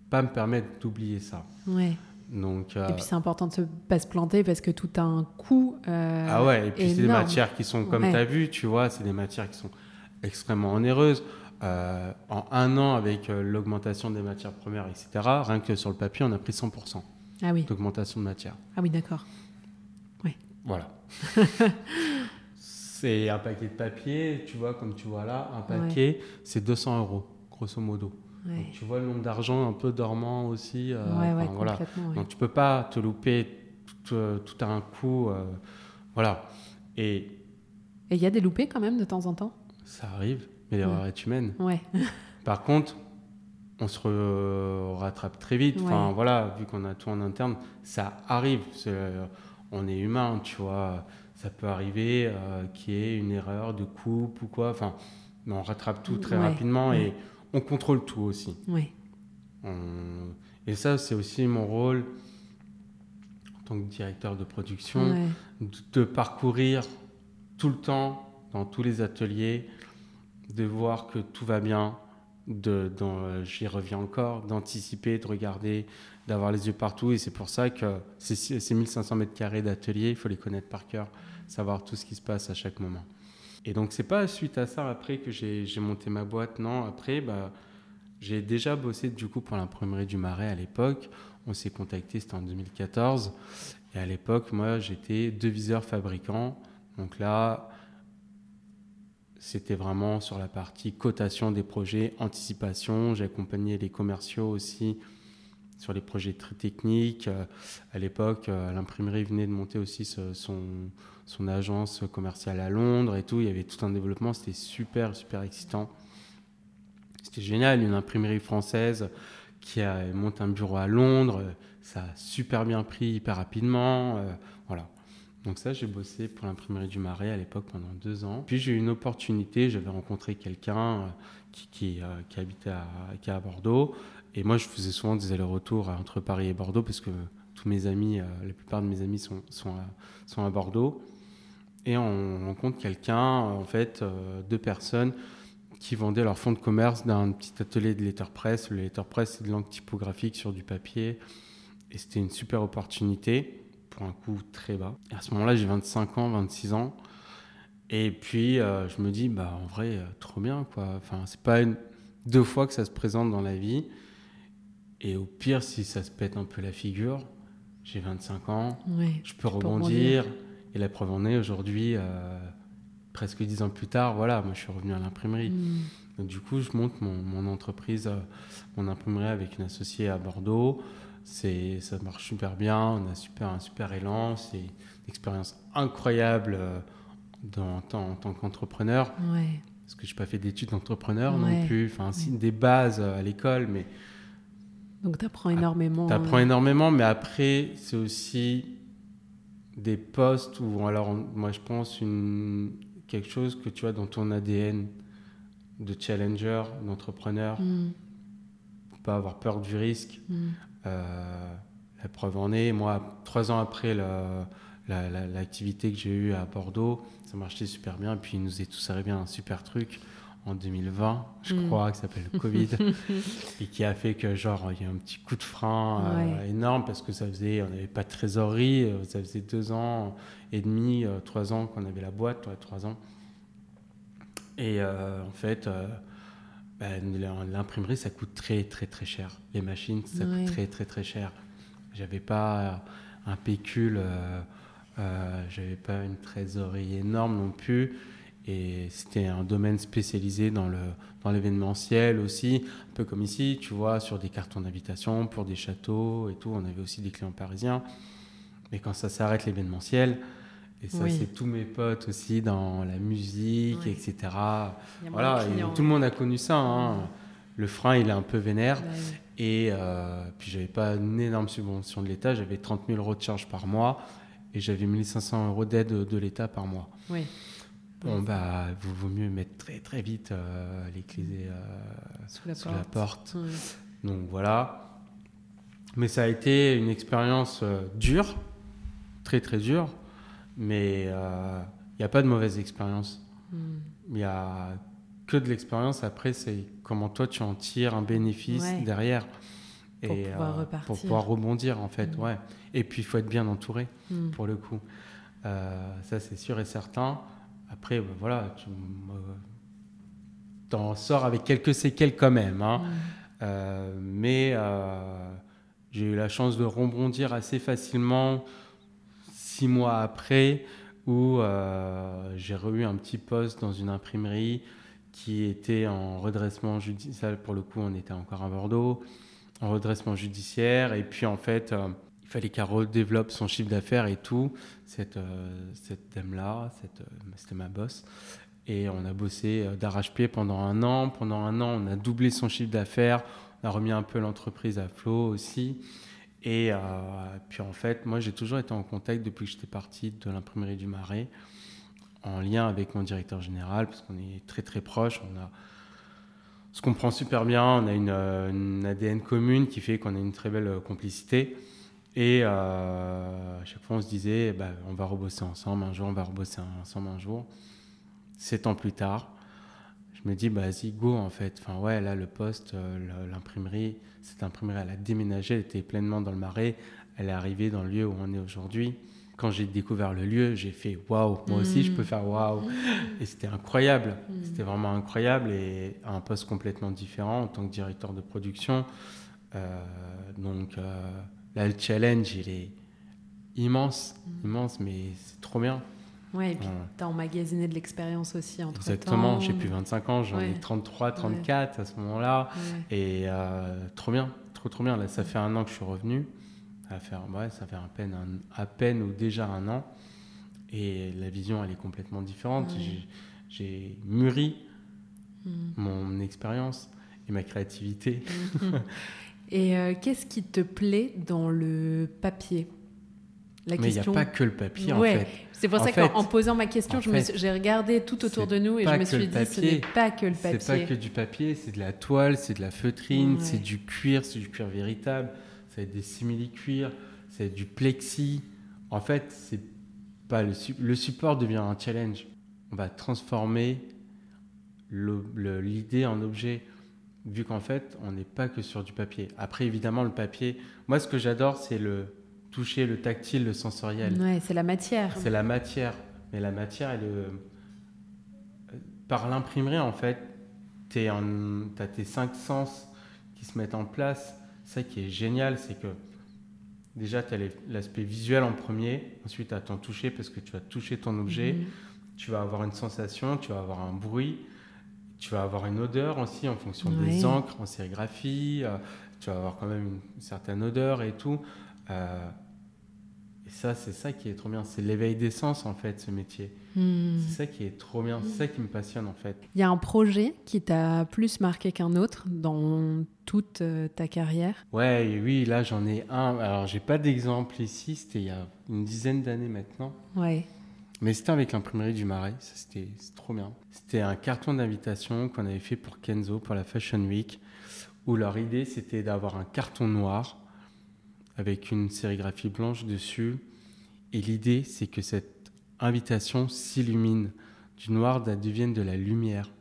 pas me permettre d'oublier ça. Ouais. Donc, euh, Et puis c'est important de ne pas se planter parce que tout a un coût. Euh, ah ouais, et puis c'est des matières qui sont, comme tu as vu, tu vois, c'est des matières qui sont extrêmement onéreuses. euh, en un an, avec l'augmentation des matières premières, etc., rien que sur le papier, on a pris 100% Ah oui. d'augmentation de matière. Ah oui, d'accord. Voilà. c'est un paquet de papier, tu vois, comme tu vois là, un paquet, c'est 200 euros, grosso modo. Ouais. Donc, tu vois le nombre d'argent un peu dormant aussi. euh, ouais, ouais, voilà. ouais. Donc tu peux pas te louper tout, euh, tout à un coup. euh, voilà. Et il y a des loupés quand même de temps en temps? Ça arrive, mais l'erreur est humaine. Ouais. Par contre, on se re- rattrape très vite. Enfin Ouais. voilà, vu qu'on a tout en interne, ça arrive. C'est, on est humain, tu vois. Ça peut arriver euh, qu'il y ait une erreur de coupe ou quoi. Enfin, mais on rattrape tout très Ouais, rapidement ouais. et on contrôle tout aussi. Ouais. On- Et ça, c'est aussi mon rôle en tant que directeur de production, de, de parcourir tout le temps dans tous les ateliers, de voir que tout va bien, de, euh, j'y reviens encore, d'anticiper, de regarder, d'avoir les yeux partout. Et c'est pour ça que ces, ces 1500 mètres carrés d'atelier, il faut les connaître par cœur, savoir tout ce qui se passe à chaque moment. Et donc, c'est pas suite à ça après que j'ai j'ai monté ma boîte, non. Après, bah, j'ai déjà bossé du coup pour l'imprimerie du Marais à l'époque. On s'est contacté, c'était en 2014. Et à l'époque, moi, j'étais deviseur fabricant. Donc là, c'était vraiment sur la partie cotation des projets, anticipation. J'ai accompagné les commerciaux aussi sur les projets très techniques. Euh, À l'époque, euh, l'imprimerie venait de monter aussi son, son agence commerciale à Londres et tout. Il y avait tout un développement. C'était super, super excitant. C'était génial. Une imprimerie française qui a monté un bureau à Londres. Ça a super bien pris hyper rapidement. euh, voilà. Donc ça, j'ai bossé pour l'imprimerie du Marais à l'époque pendant deux ans. Puis j'ai eu une opportunité, j'avais rencontré quelqu'un qui, qui, habitait à, qui à Bordeaux. Et moi, je faisais souvent des allers-retours entre Paris et Bordeaux parce que tous mes amis, euh, la plupart de mes amis sont, sont, à, Bordeaux. Et on rencontre quelqu'un, euh, en fait, euh, deux personnes qui vendaient leur fonds de commerce d'un petit atelier de letterpress. Le letterpress, c'est de l'encre typographique sur du papier. Et c'était une super opportunité pour un coût très bas. Et à ce moment-là, j'ai 25 ans, 26 ans. Et puis, je me dis, bah, en vrai, trop bien, quoi. Enfin, c'est pas deux fois que ça se présente dans la vie. Et au pire, si ça se pète un peu la figure, j'ai 25 ans, Ouais. je peux rebondir. Et la preuve en est, aujourd'hui, euh, presque 10 ans plus tard, voilà, moi, je suis revenu à l'imprimerie. Mm. Donc, du coup, je monte mon, mon entreprise, euh, mon imprimerie avec une associée à Bordeaux. C'est, ça marche super bien, on a super, un super élan. C'est une expérience incroyable euh, dans, en tant- en tant qu'entrepreneur. Ouais. Parce que je n'ai pas fait d'études d'entrepreneur Ouais. non plus. Enfin, Ouais. des bases à l'école, mais Donc tu apprends énormément. tu apprends euh, énormément. Mais après, c'est aussi des postes où, alors, moi, je pense, une, quelque chose que tu as dans ton ADN de challenger, d'entrepreneur. mm, pas avoir peur du risque. mm. Euh, la preuve en est, moi, trois ans après le- la- la- l'activité que j'ai eue à Bordeaux, ça marchait super bien. Et puis, il nous est tous arrivé un super truc en 2020, je Mm. crois, qui s'appelle le Covid, et qui a fait que, genre, il y a un petit coup de frein euh, Ouais. énorme parce que ça faisait, on n'avait pas de trésorerie, euh, ça faisait deux ans et demi, euh, trois ans qu'on avait la boîte, ouais, trois ans. Et euh, en fait, ben, l'imprimerie, ça coûte très, très, très cher. Les machines, ça Ouais. coûte très, très, très cher. J'avais pas un pécule, j'avais pas une trésorerie énorme non plus. Et c'était un domaine spécialisé dans le dans l'événementiel aussi, un peu comme ici, tu vois, sur des cartons d'invitation pour des châteaux et tout. On avait aussi des clients parisiens. Mais quand ça s'arrête l'événementiel, et ça Oui. c'est tous mes potes aussi dans la musique, etc. Voilà, de et tout le monde a connu ça. hein. Le frein, il est un peu vénère. Ouais, ouais. Et euh, puis, j'avais pas une énorme subvention de l'État. J'avais 30 000 euros de charges par mois et j'avais 1500 euros d'aide de l'État par mois. Oui. Bon, bah, il vaut mieux mettre très très vite euh, les clés euh, Sous la sous porte. la porte. Ouais. Donc voilà. Mais ça a été une expérience euh, dure, très très dure. Mais euh, il n'y a pas de mauvaise expérience. Mm. Il n'y a que de l'expérience. Après, c'est comment toi tu en tires un bénéfice Ouais. derrière. Pour pouvoir pour repartir. pouvoir rebondir, en fait. Ouais. Et puis, il faut être bien entouré, Mm. pour le coup. Euh, ça, c'est sûr et certain. Après, bah, voilà, tu- t'en sors avec quelques séquelles quand même. Hein. mais j'ai eu la chance de rebondir assez facilement six mois après où j'ai eu un petit poste dans une imprimerie qui était en redressement judiciaire. Pour le coup, on était encore à Bordeaux, en redressement judiciaire. Et puis, en fait, euh, fallait qu'elle redéveloppe son chiffre d'affaires et tout. Cette, euh, cette dame-là, euh, c'était ma boss. Et on a bossé d'arrache-pied pendant un an. Pendant un an, on a doublé son chiffre d'affaires. On a remis un peu l'entreprise à flot aussi. Et puis en fait, moi j'ai toujours été en contact depuis que j'étais parti de l'imprimerie du Marais en lien avec mon directeur général, parce qu'on est très très proches. On, a, se comprend super bien, on a une, euh, ADN commune qui fait qu'on a une très belle euh, complicité. Et euh, à chaque fois, on se disait, bah, on va rebosser ensemble un jour, on va rebosser ensemble un jour. Sept ans plus tard, je me dis, bah, vas-y, go, en fait. Enfin, ouais, là, le poste, l'imprimerie, cette imprimerie, elle a déménagé, elle était pleinement dans le marais. Elle est arrivée dans le lieu où on est aujourd'hui quand j'ai découvert le lieu, j'ai fait waouh, moi aussi je peux mm. faire waouh. Mm. Et c'était incroyable, mm. c'était vraiment incroyable et un poste complètement différent en tant que directeur de production. Euh, donc euh, là, le challenge, il est immense, immense, mais c'est trop bien. Ouais, et puis tu as emmagasiné de l'expérience aussi entre Exactement, j'ai plus 25 ans, j'en ai 33, 34 à ce moment-là. Et euh, trop bien, trop trop bien. Là, ça fait un an que je suis revenu à faire, ouais, ça fait à peine, à peine ou déjà un an. Et la vision, elle est complètement différente. J'ai mûri hmm. mon expérience et ma créativité. Hmm. et euh, qu'est-ce qui te plaît dans le papier? La Mais il n'y a pas que le papier, en fait. C'est pour ça qu'en posant ma question, j'ai regardé tout autour de nous et je me suis dit, ce n'est pas que le papier. C'est pas que du papier, c'est de la toile, c'est de la feutrine, c'est du cuir, c'est du cuir véritable c'est des simili-cuirs, c'est du plexi. En fait, c'est pas le, le, support devient un challenge. On va transformer l'idée en objet, vu qu'en fait, on n'est pas que sur du papier. Après, évidemment, le papier, moi, ce que j'adore, c'est le toucher, le tactile, le sensoriel. Ouais, c'est la matière. C'est la matière. Mais la matière, elle, euh, par l'imprimerie, en fait, tu as tes cinq sens qui se mettent en place ça qui est génial, c'est que déjà, tu as l'aspect visuel en premier, ensuite, tu as ton toucher parce que tu vas toucher ton objet, mhm. tu vas avoir une sensation, tu vas avoir un bruit, tu vas avoir une odeur aussi en fonction des encres en sérigraphie, euh, tu vas avoir quand même une, certaine odeur et tout. Euh, et ça, c'est ça qui est trop bien. C'est l'éveil des sens, en fait, ce métier. Hmm. C'est ça qui est trop bien. C'est ça qui me passionne, en fait. Il y a un projet qui t'a plus marqué qu'un autre dans toute euh, ta carrière? Ouais, oui, là, j'en ai un. Alors, j'ai pas d'exemple ici. C'était il y a une dizaine d'années maintenant. Ouais. Mais c'était avec l'imprimerie du Marais. C'était trop bien. C'était un carton d'invitation qu'on avait fait pour Kenzo, pour la Fashion Week, où leur idée, c'était d'avoir un carton noir avec une sérigraphie blanche dessus. Et l'idée, c'est que cette invitation s'illumine. Du noir devienne de la lumière.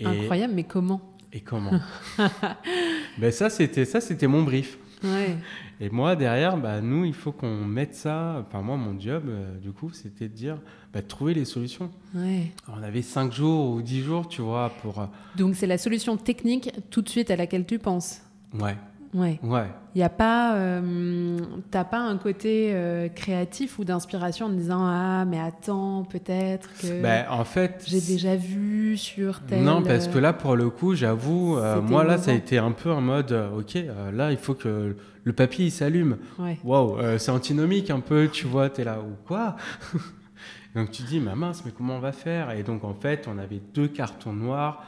Incroyable, mais comment? Et comment? Ben ça, c'était ça, c'était mon brief. Et moi, derrière, bah, nous, il faut qu'on mette ça. Enfin, moi, mon job, euh, du coup, c'était de dire, bah, trouver les solutions. On avait 5 jours ou 10 jours, tu vois, pour. Euh, Donc, c'est la solution technique tout de suite à laquelle tu penses. Ouais. Ouais. Ouais. Il y a pas, euh, t'as pas un côté euh, créatif ou d'inspiration en disant ah mais attends peut-être que. Ben, en fait. J'ai déjà vu sur tel. Non parce que là pour le coup j'avoue moi là ça a été un peu en mode ok là il faut que le papier il s'allume. Ouais. Waouh c'est antinomique un peu tu vois t'es là ou quoi? donc tu dis, mais mince, mais comment on va faire? Et donc en fait, on avait deux cartons noirs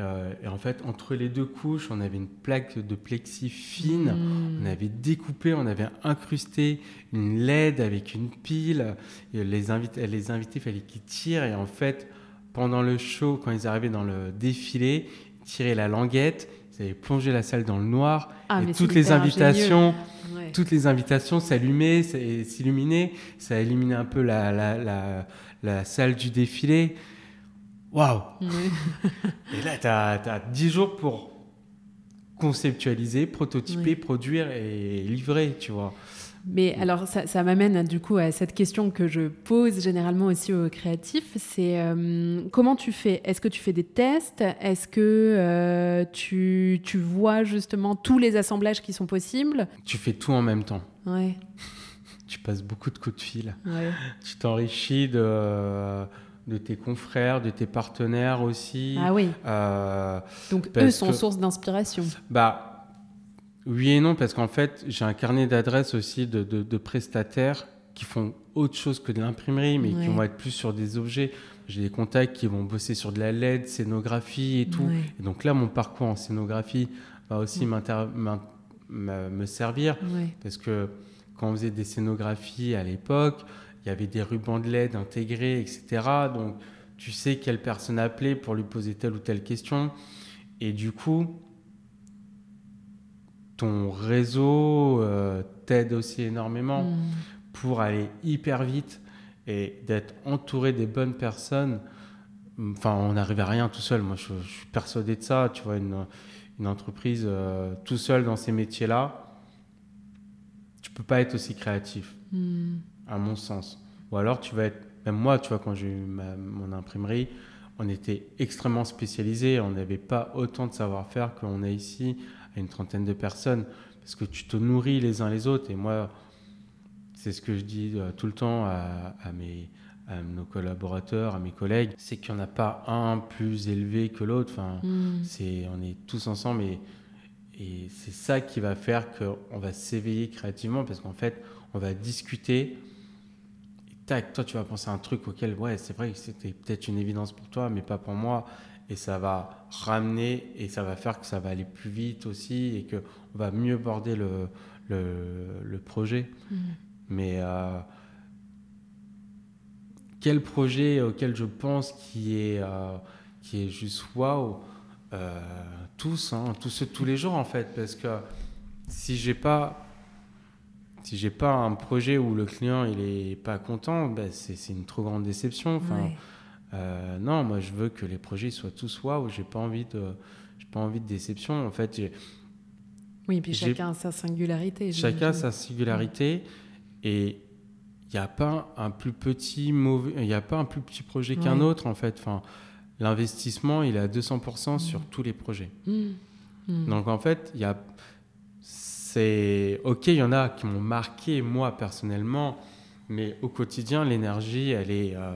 euh, et en fait, entre les deux couches, on avait une plaque de plexi fine. Hmm. On avait découpé, on avait incrusté une LED avec une pile. Et les, invités, les invités, il fallait qu'ils tirent. Et en fait, pendant le show, quand ils arrivaient dans le défilé, ils tiraient la languette. Ils avaient plongé la salle dans le noir. Ah, et toutes les invitations, toutes les invitations s'allumaient, s'illuminaient. Ça illuminait un peu la, la, la, la salle du défilé. Waouh Et là, tu as, 10 jours pour conceptualiser, prototyper, produire et livrer, tu vois. Mais alors, ça, m'amène du coup à cette question que je pose généralement aussi aux créatifs. C'est euh, comment tu fais? Est-ce que tu fais des tests? Est-ce que euh, tu, tu, vois justement tous les assemblages qui sont possibles? Tu fais tout en même temps. Ouais. tu passes beaucoup de coups de fil. Ouais. Tu t'enrichis de de tes confrères, de tes partenaires aussi. Ah oui. Euh, Donc eux sont source d'inspiration. Bah oui et non, parce qu'en fait, j'ai un carnet d'adresses aussi de, prestataires qui font autre chose que de l'imprimerie, mais qui vont être plus sur des objets. J'ai des contacts qui vont bosser sur de la LED, scénographie et tout. Et donc là, mon parcours en scénographie va aussi me servir, parce que quand on faisait des scénographies à l'époque, il y avait des rubans de LED intégrés, etc. Donc tu sais quelle personne appeler pour lui poser telle ou telle question. Et du coup, ton réseau euh, t'aide aussi énormément mm. pour aller hyper vite et d'être entouré des bonnes personnes. Enfin, on n'arrive à rien tout seul. Moi, je, suis persuadé de ça. Tu vois, une, entreprise euh, tout seul dans ces métiers-là, tu peux pas être aussi créatif, mm. À mon sens. Ou alors, tu vas être. Même moi, tu vois, quand j'ai eu mon imprimerie, on était extrêmement spécialisé. On n'avait pas autant de savoir-faire qu'on a ici une trentaine de personnes, parce que tu te nourris les uns les autres. Et moi, c'est ce que je dis euh, tout le temps à, mes, nos collaborateurs, à mes collègues, c'est qu'il n'y en a pas un plus élevé que l'autre. Enfin, hmm. c'est, on est tous ensemble et, et c'est ça qui va faire qu'on va s'éveiller créativement, parce qu'en fait, on va discuter. Tac, toi, tu vas penser à un truc auquel, ouais, c'est vrai que c'était peut-être une évidence pour toi, mais pas pour moi et ça va ramener et ça va faire que ça va aller plus vite aussi et qu'on va mieux border le, le, projet. Mm. Mais euh, quel projet auquel je pense qui est, euh, qui est juste waouh euh, Tous, hein, tous, tous les jours en fait, parce que si j'ai pas si j'ai pas un projet où le client il est pas content, ben c'est une trop grande déception. Enfin, euh, non, moi je veux que les projets soient tous waouh. J'ai pas envie de, j'ai pas envie de déception. En fait, oui, puis chacun a sa singularité. Chacun a sa singularité et il n'y a pas un plus petit mauvais, il a pas un plus petit projet qu'un autre en fait. Enfin, l'investissement il est à 200% mm. sur tous les projets. Mm. Mm. Donc en fait, il y a, c'est ok, il y en a qui m'ont marqué moi personnellement, mais au quotidien l'énergie elle est euh,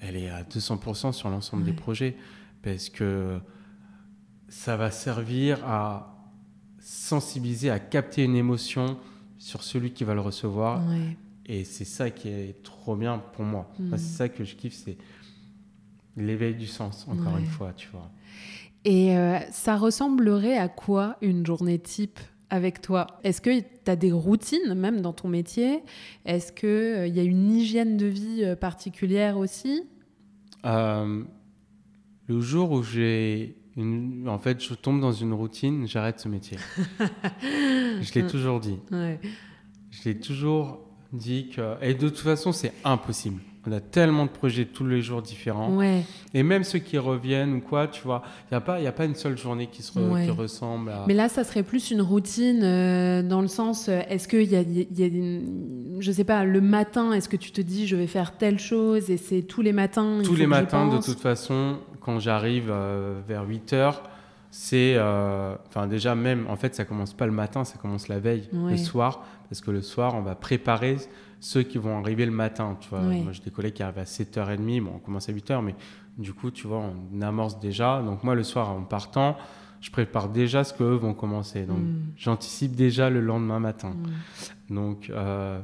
elle est à 200% sur l'ensemble des projets parce que ça va servir à sensibiliser, à capter une émotion sur celui qui va le recevoir. Et c'est ça qui est trop bien pour moi. Mm. c'est ça que je kiffe, c'est l'éveil du sens, encore une fois, tu vois. Et euh, ça ressemblerait à quoi une journée type? Avec toi Est-ce que tu as des routines même dans ton métier? Est-ce qu'il euh, y a une hygiène de vie euh, particulière aussi? Euh, Le jour où j'ai une... En fait, je tombe dans une routine, j'arrête ce métier. je l'ai toujours dit. Je l'ai toujours dit que... Et de toute façon, c'est impossible. On a tellement de projets tous les jours différents. Et même ceux qui reviennent ou quoi, tu vois, il n'y a, pas, a pas une seule journée qui, se qui ressemble à... Mais là, ça serait plus une routine euh, dans le sens, euh, est-ce qu'il y a, y a une, je sais pas, le matin, est-ce que tu te dis, je vais faire telle chose et c'est tous les matins Tous les matins, de toute façon, quand j'arrive euh, vers 8 heures, c'est enfin déjà même en fait ça commence pas le matin ça commence la veille le soir parce que le soir on va préparer ceux qui vont arriver le matin. Tu vois. Moi, j'ai des collègues qui arrivent à 7h30, bon, on commence à 8h, mais du coup, tu vois, on amorce déjà. Donc, moi, le soir, en partant, je prépare déjà ce qu'eux vont commencer. Donc, mm. j'anticipe déjà le lendemain matin. Mm. Donc, euh,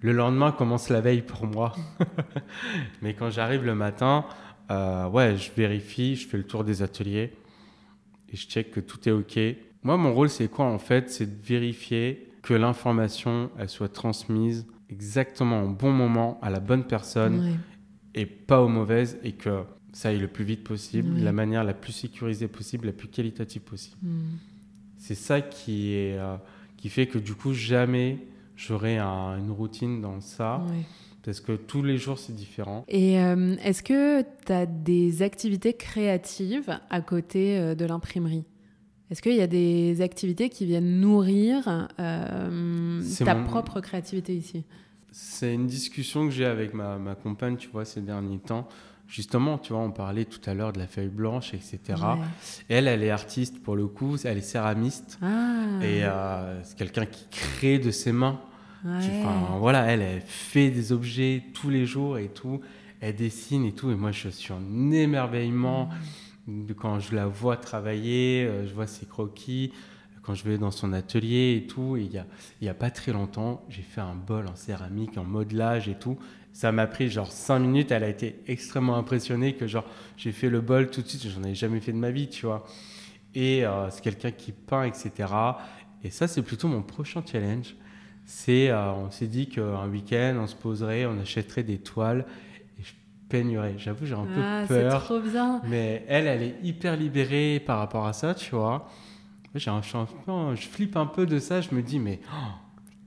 le lendemain commence la veille pour moi. mais quand j'arrive le matin, euh, ouais, je vérifie, je fais le tour des ateliers et je check que tout est OK. Moi, mon rôle, c'est quoi en fait? C'est de vérifier que l'information, elle soit transmise exactement au bon moment, à la bonne personne, et pas aux mauvaises, et que ça aille le plus vite possible, de la manière la plus sécurisée possible, la plus qualitative possible. Hmm. C'est ça qui, est, euh, qui fait que du coup, jamais j'aurai une routine dans ça. Parce que tous les jours, c'est différent. Et euh, est-ce que tu as des activités créatives à côté euh, de l'imprimerie? Est-ce qu'il y a des activités qui viennent nourrir euh, ta propre créativité ici? C'est une discussion que j'ai avec ma, ma, compagne, tu vois, ces derniers temps. Justement, tu vois, on parlait tout à l'heure de la feuille blanche, etc. Elle, elle est artiste pour le coup, elle est céramiste. Ah. Et euh, c'est quelqu'un qui crée de ses mains. enfin, voilà, elle, elle fait des objets tous les jours et tout. Elle dessine et tout. Et moi, je suis en émerveillement quand je la vois travailler, euh, je vois ses croquis, quand je vais dans son atelier et tout. il n'y a, a pas très longtemps, j'ai fait un bol en céramique, en modelage et tout. Ça m'a pris genre 5 minutes. Elle a été extrêmement impressionnée que genre j'ai fait le bol tout de suite. J'en avais jamais fait de ma vie, tu vois. Et euh, c'est quelqu'un qui peint, etc. Et ça, c'est plutôt mon prochain challenge. C'est, euh, on s'est dit qu'un week-end, on se poserait, on achèterait des toiles je. J'avoue, j'ai un peu ah, peur. C'est trop bien. Mais elle, elle est hyper libérée par rapport à ça, tu vois. J'ai un, je flippe un peu de ça. Je me dis, mais oh,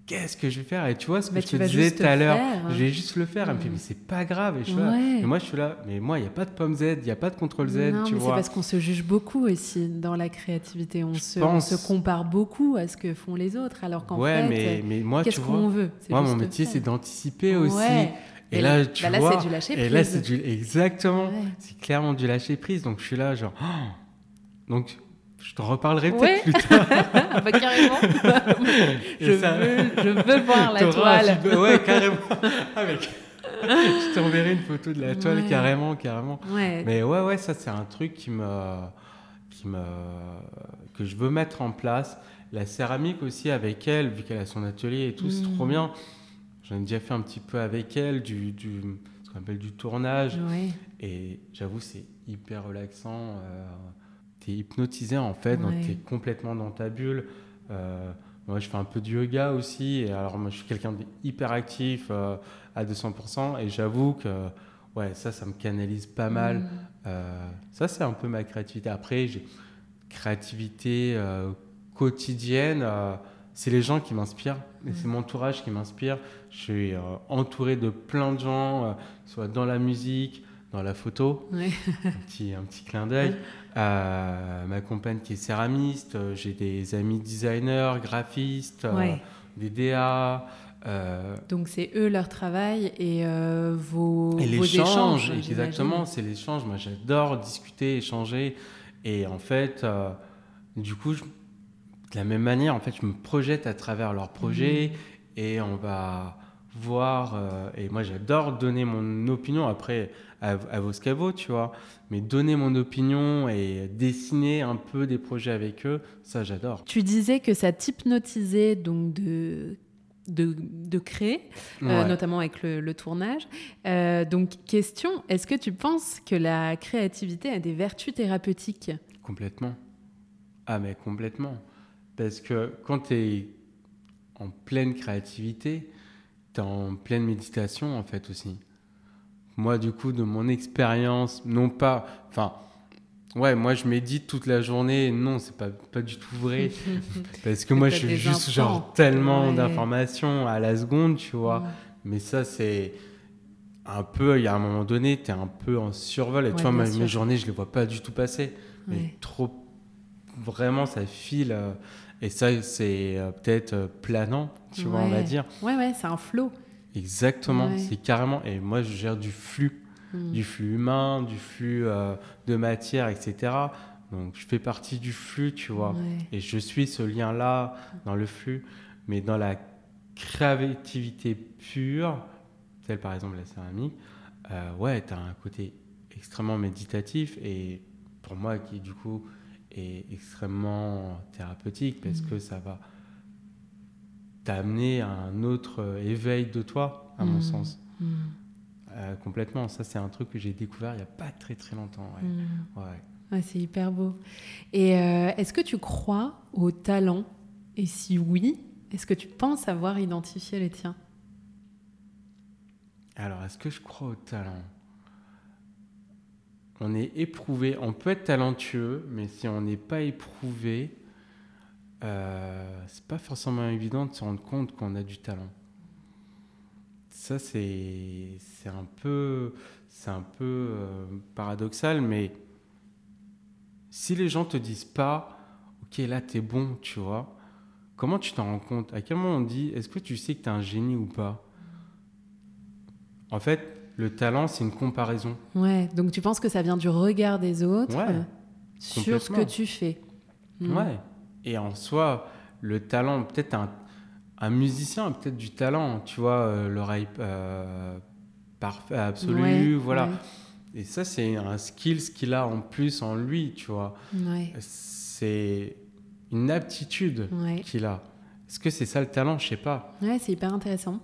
qu'est-ce que je vais faire? Et tu vois ce que je te disais tout à l'heure, je vais juste le faire. Elle me fait, mais c'est pas grave. Et, je moi, je suis là, mais moi, il n'y a pas de pomme Z, il n'y a pas de contrôle Z. Non, tu mais c'est parce qu'on se juge beaucoup aussi dans la créativité. On, se, on se, compare beaucoup à ce que font les autres, alors qu'en ouais, fait, mais, mais moi, qu'est-ce qu'on veut? Moi, mon métier, c'est d'anticiper aussi. Et, là, tu bah vois, c'est du lâcher prise. Et là, c'est du... Exactement. C'est clairement du lâcher prise. Donc, je suis là, genre... Donc, je t'en reparlerai peut-être plus tard. bah, carrément. je, veux, je, veux, voir la toile. Ouais, carrément. Avec... je t'enverrai une photo de la toile, carrément, carrément. Mais ouais, ouais, ça, c'est un truc qui me, qui me, que je veux mettre en place. La céramique aussi avec elle, vu qu'elle a son atelier et tout, c'est trop mm. bien. J'en ai déjà fait un petit peu avec elle, du, du ce qu'on appelle du tournage. Et j'avoue, c'est hyper relaxant. Euh, hypnotisé en fait, donc tu es complètement dans ta bulle. Euh, moi, je fais un peu de yoga aussi. Et alors, moi, je suis quelqu'un d'hyper actif euh, à 200%. Et j'avoue que ouais, ça, ça me canalise pas mal. Mm. Euh, ça, c'est un peu ma créativité. Après, j'ai créativité quotidienne. C'est les gens qui m'inspirent. Mm. C'est mon entourage qui m'inspire. Je suis entouré de plein de gens, soit dans la musique, dans la photo. un, petit, un petit clin d'œil. Euh, ma compagne qui est céramiste, euh, j'ai des amis designers, graphistes, euh, des DA. Donc c'est eux leur travail et vos, et vos échanges. Exactement, c'est l'échange. Moi j'adore discuter, échanger. Et en fait, du coup, de la même manière, en fait, je me projette à travers leurs projets mmh. et on va voir. et moi j'adore donner mon opinion. Après, à, à vos tu vois. Mais donner mon opinion et dessiner un peu des projets avec eux, ça j'adore. Tu disais que ça t'hypnotisait donc de de, de, créer, euh, notamment avec le, tournage. Euh, donc, question, est-ce que tu penses que la créativité a des vertus thérapeutiques? Complètement. Ah, mais complètement. Parce que quand tu es en pleine créativité, tu es en pleine méditation, en fait, aussi moi, du coup, de mon expérience, non pas. Enfin, ouais, moi, je médite toute la journée. Non, c'est pas, pas du tout vrai. parce que moi, je suis juste, genre, tellement d'informations à la seconde, tu vois. Mais ça, c'est un peu. Il y a un moment donné, tu es un peu en survol. Et tu vois, mes journées, je les vois pas du tout passer. Mais trop. Vraiment, ça file. Euh, et ça, c'est euh, peut-être euh, planant, tu vois, on va dire. Ouais, ouais, c'est un flot. Exactement, c'est carrément. Et moi, je gère du flux, hmm. du flux humain, du flux euh, de matière, etc. Donc, je fais partie du flux, tu vois. Et je suis ce lien-là dans le flux. Mais dans la créativité pure, telle par exemple la céramique, euh, ouais, tu as un côté extrêmement méditatif et pour moi qui, du coup, est extrêmement thérapeutique parce hmm. que ça va amené à un autre éveil de toi, à mon mmh. sens. Mmh. Euh, complètement. Ça, c'est un truc que j'ai découvert il n'y a pas très très longtemps. Ouais. Mmh. c'est hyper beau. Et euh, est-ce que tu crois au talent? Et si oui, est-ce que tu penses avoir identifié les tiens? Alors, est-ce que je crois au talent? On est éprouvé. On peut être talentueux, mais si on n'est pas éprouvé, euh, c'est pas forcément évident de se rendre compte qu'on a du talent. Ça, c'est un peu, un peu euh, paradoxal, mais si les gens te disent pas, ok, là, tu es bon, tu vois. Comment tu t'en rends compte? À quel moment on dit, est-ce que tu sais que tu es un génie ou pas? En fait, le talent, c'est une comparaison. Ouais, donc tu penses que ça vient du regard des autres Ouais, sur ce que tu fais. Hmm. Ouais. Et en soi, le talent, peut-être un, un musicien a peut-être du talent, tu vois, euh, l'oreille euh, parfait, absolue, Ouais, voilà. ouais. Et ça, c'est un skill qu'il a en plus en lui, tu vois. Ouais, C'est une aptitude qu'il a. Est-ce que c'est ça le talent? Je sais pas. Ouais, c'est hyper intéressant.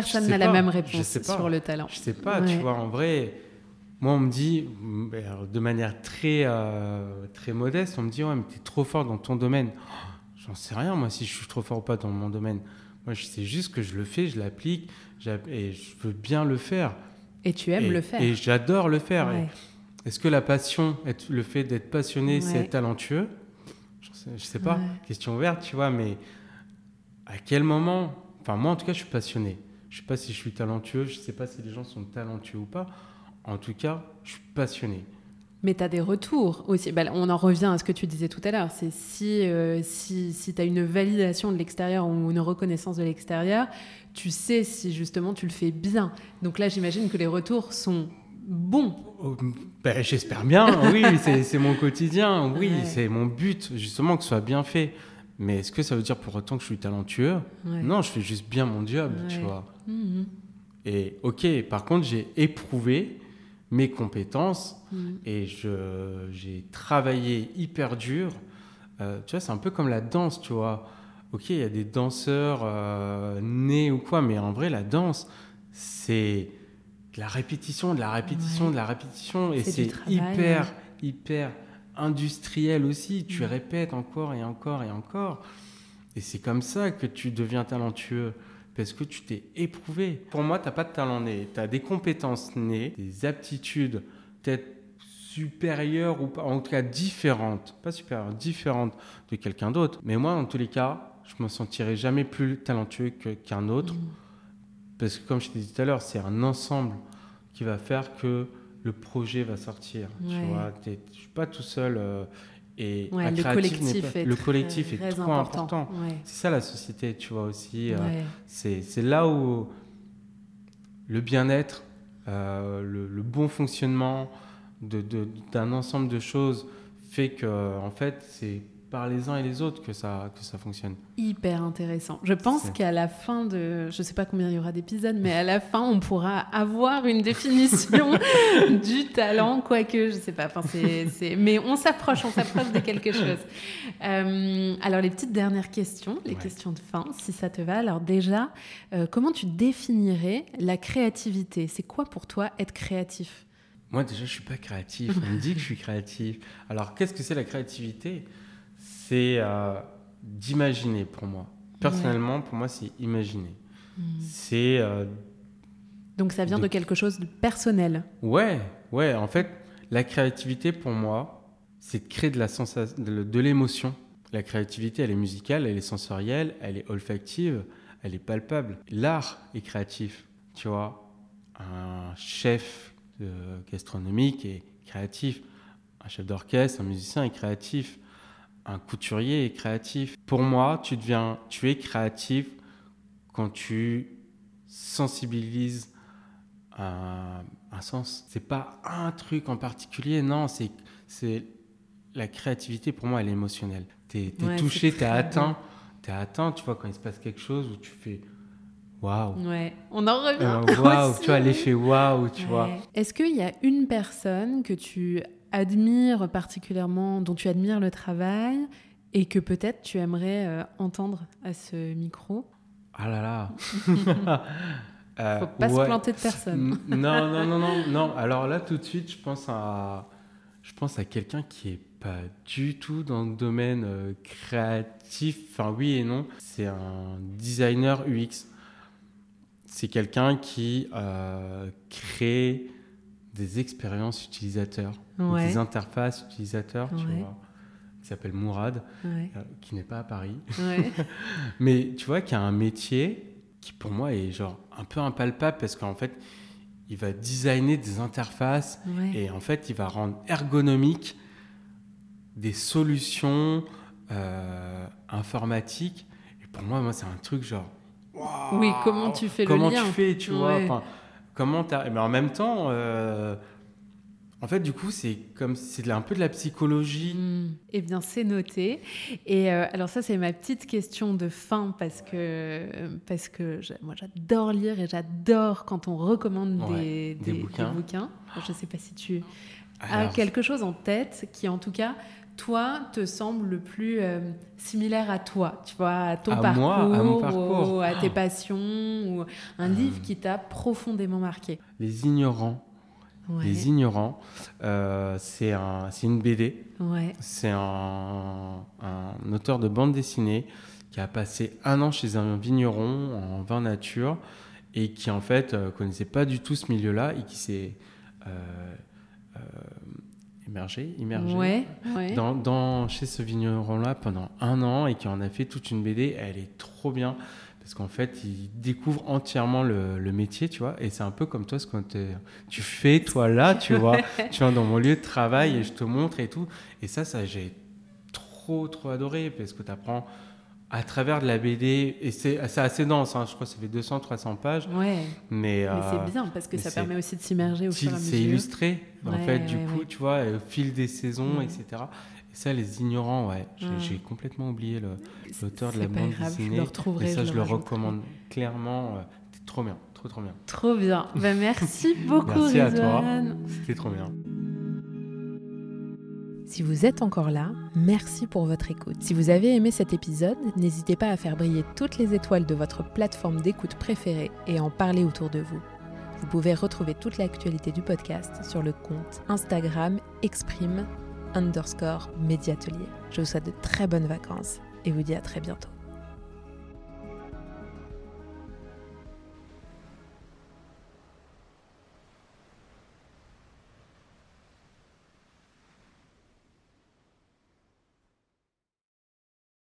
Personne n'a la même réponse sur le talent. Je sais pas, tu vois, en vrai, moi, on me dit, de manière très, euh, très modeste, on me dit, ouais, mais t'es trop fort dans ton domaine. Oh, J'en sais rien, moi, si je suis trop fort ou pas dans mon domaine. Moi, je sais juste que je le fais, je l'applique, et je veux bien le faire. Et tu aimes et, le faire. Et j'adore le faire. Ouais. Est-ce que la passion, le fait d'être passionné, c'est être talentueux? Je sais, je sais pas, Ouais. question ouverte, tu vois, mais à quel moment Enfin, moi, en tout cas, je suis passionné. Je sais pas si je suis talentueux, je sais pas si les gens sont talentueux ou pas. En tout cas, je suis passionné. Mais tu as des retours aussi. Bah, on en revient à ce que tu disais tout à l'heure. C'est si, euh, si, si tu as une validation de l'extérieur ou une reconnaissance de l'extérieur, tu sais si justement tu le fais bien. Donc là, j'imagine que les retours sont bons. Oh, ben, J'espère bien, oui, c'est c'est mon quotidien, oui, Ouais. c'est mon but, justement, que ce soit bien fait. Mais est-ce que ça veut dire pour autant que je suis talentueux Ouais. Non, je fais juste bien mon job, tu Ouais. vois. Mhm. Et ok, par contre, j'ai éprouvé mes compétences Mhm. et je- j'ai travaillé hyper dur. Euh, tu vois, c'est un peu comme la danse, tu vois. Ok, il y a des danseurs euh, nés ou quoi, mais en vrai, la danse, c'est de la répétition, de la répétition, Ouais. de la répétition. Et C'est hyper, hyper industriel aussi. Tu Mhm. répètes encore et encore et encore. Et c'est comme ça que tu deviens talentueux. Parce que tu t'es éprouvé. Pour moi, tu n'as pas de talent né. Tu as des compétences nées, des aptitudes peut-être supérieures ou pas, en tout cas différentes. Pas supérieures, différentes de quelqu'un d'autre. Mais moi, dans tous les cas, je me sentirai jamais plus talentueux qu'un autre. Mhm. Parce que, comme je t'ai dit tout à l'heure, c'est un ensemble qui va faire que le projet va sortir. Tu vois, je suis pas tout seul. euh, et Ouais, le collectif pas- est le très- collectif est très trop important. Ouais. C'est ça la société, tu vois aussi. euh, c'est là où le bien-être, euh, le, le bon fonctionnement de- de- d'un ensemble de choses fait que, en fait, c'est par les uns et les autres que ça, que ça fonctionne. Hyper intéressant. Je pense qu'à la fin de, je sais pas combien il y aura d'épisodes, mais à la fin, on pourra avoir une définition du talent, quoique, je sais pas. Enfin, c'est- mais on s'approche, on s'approche de quelque chose. Euh, alors, les petites dernières questions, les Ouais. questions de fin, si ça te va. Alors déjà, euh, comment tu définirais la créativité? C'est quoi pour toi être créatif? Moi, déjà, je suis pas créatif. On me dit que je suis créatif. Alors, qu'est-ce que c'est la créativité? C'est euh, d'imaginer pour moi. Personnellement, pour moi, c'est imaginer. C'est euh, Donc ça vient De- de quelque chose de personnel. Ouais, ouais. En fait, la créativité pour moi, c'est de créer de la sensation, de, de l'émotion. La créativité, elle est musicale, elle est sensorielle, elle est olfactive, elle est palpable. L'art est créatif, tu vois. Un chef euh, gastronomique est créatif. Un chef d'orchestre, un musicien est créatif. Un couturier est créatif. Pour moi, tu deviens, tu es créatif quand tu sensibilises un, un sens. C'est pas un truc en particulier, non, c'est c'est la créativité pour moi elle est émotionnelle. T'es es Ouais, touché, t'es atteint, t'es atteint, tu vois quand il se passe quelque chose où tu fais waouh, Ouais, on en revient. Euh, waouh, tu vois l'effet waouh, tu Ouais. vois. Est-ce qu'il y a une personne que tu admires particulièrement, dont tu admires le travail et que peut-être tu aimerais euh, entendre à ce micro Ah là là. Euh, Faut pas se ouais. planter de personne. Non, non, non, non, non. Alors là, tout de suite, je pense à, je pense à quelqu'un qui est pas du tout dans le domaine euh, créatif. Enfin, oui et non. C'est un designer UX. C'est quelqu'un qui euh, crée des expériences utilisateurs, Ouais. des interfaces utilisateurs, tu Ouais. vois, qui s'appelle Mourad, Ouais, euh, qui n'est pas à Paris. Mais tu vois qu'il y a un métier qui pour moi est genre un peu impalpable parce qu'en fait, il va designer des interfaces et en fait, il va rendre ergonomique des solutions informatique. Et pour moi, moi c'est un truc genre. oui, comment tu fais comment le lien Comment tu fais, tu vois Comment Mais en même temps, en fait, du coup, c'est comme c'est un peu de la psychologie. Mmh. Eh bien, c'est noté. Et euh, alors ça, c'est ma petite question de fin parce que parce que moi, j'adore lire et j'adore quand on recommande des, des, bouquins. je ne sais pas si tu as quelque chose en tête qui, en tout cas, toi, te semble le plus euh, similaire à toi, tu vois, à ton parcours, à, mon parcours. à tes passions, ou un livre qui t'a profondément marqué. Les ignorants les Ignorants. Euh, c'est un, une BD. C'est un, auteur de bande dessinée qui a passé un an chez un vigneron en vin nature et qui en fait euh, connaissait pas du tout ce milieu-là et qui s'est euh, émergé, immergé Dans, dans, chez ce vigneron-là pendant un an et qui en a fait toute une BD. Elle est trop bien parce qu'en fait, il découvre entièrement le, métier, tu vois. Et c'est un peu comme toi, ce que tu fais, toi, là, tu vois. tu viens dans mon lieu de travail et je te montre et tout. Et ça, ça j'ai trop, trop adoré parce que tu apprends à travers de la BD, et c'est assez dense, hein, je crois que ça fait 200, 300 pages. Ouais. Mais, c'est euh, bien parce que ça permet aussi de s'immerger au fur et à mesure. C'est illustré, en fait, du coup, tu vois, au fil des saisons, etc. Ça, les ignorants, ouais. J'ai hmm. complètement oublié l'auteur de la bande dessinée. Je et ça, je, le recommande clairement. Euh, trop bien, trop trop bien. Trop bien. Ben, merci beaucoup, Merci à toi. C'était trop bien. Si vous êtes encore là, merci pour votre écoute. Si vous avez aimé cet épisode, n'hésitez pas à faire briller toutes les étoiles de votre plateforme d'écoute préférée et en parler autour de vous. Vous pouvez retrouver toute l'actualité du podcast sur le compte Instagram Exprime underscore médiatelier. Je vous souhaite de très bonnes vacances et vous dis à très bientôt.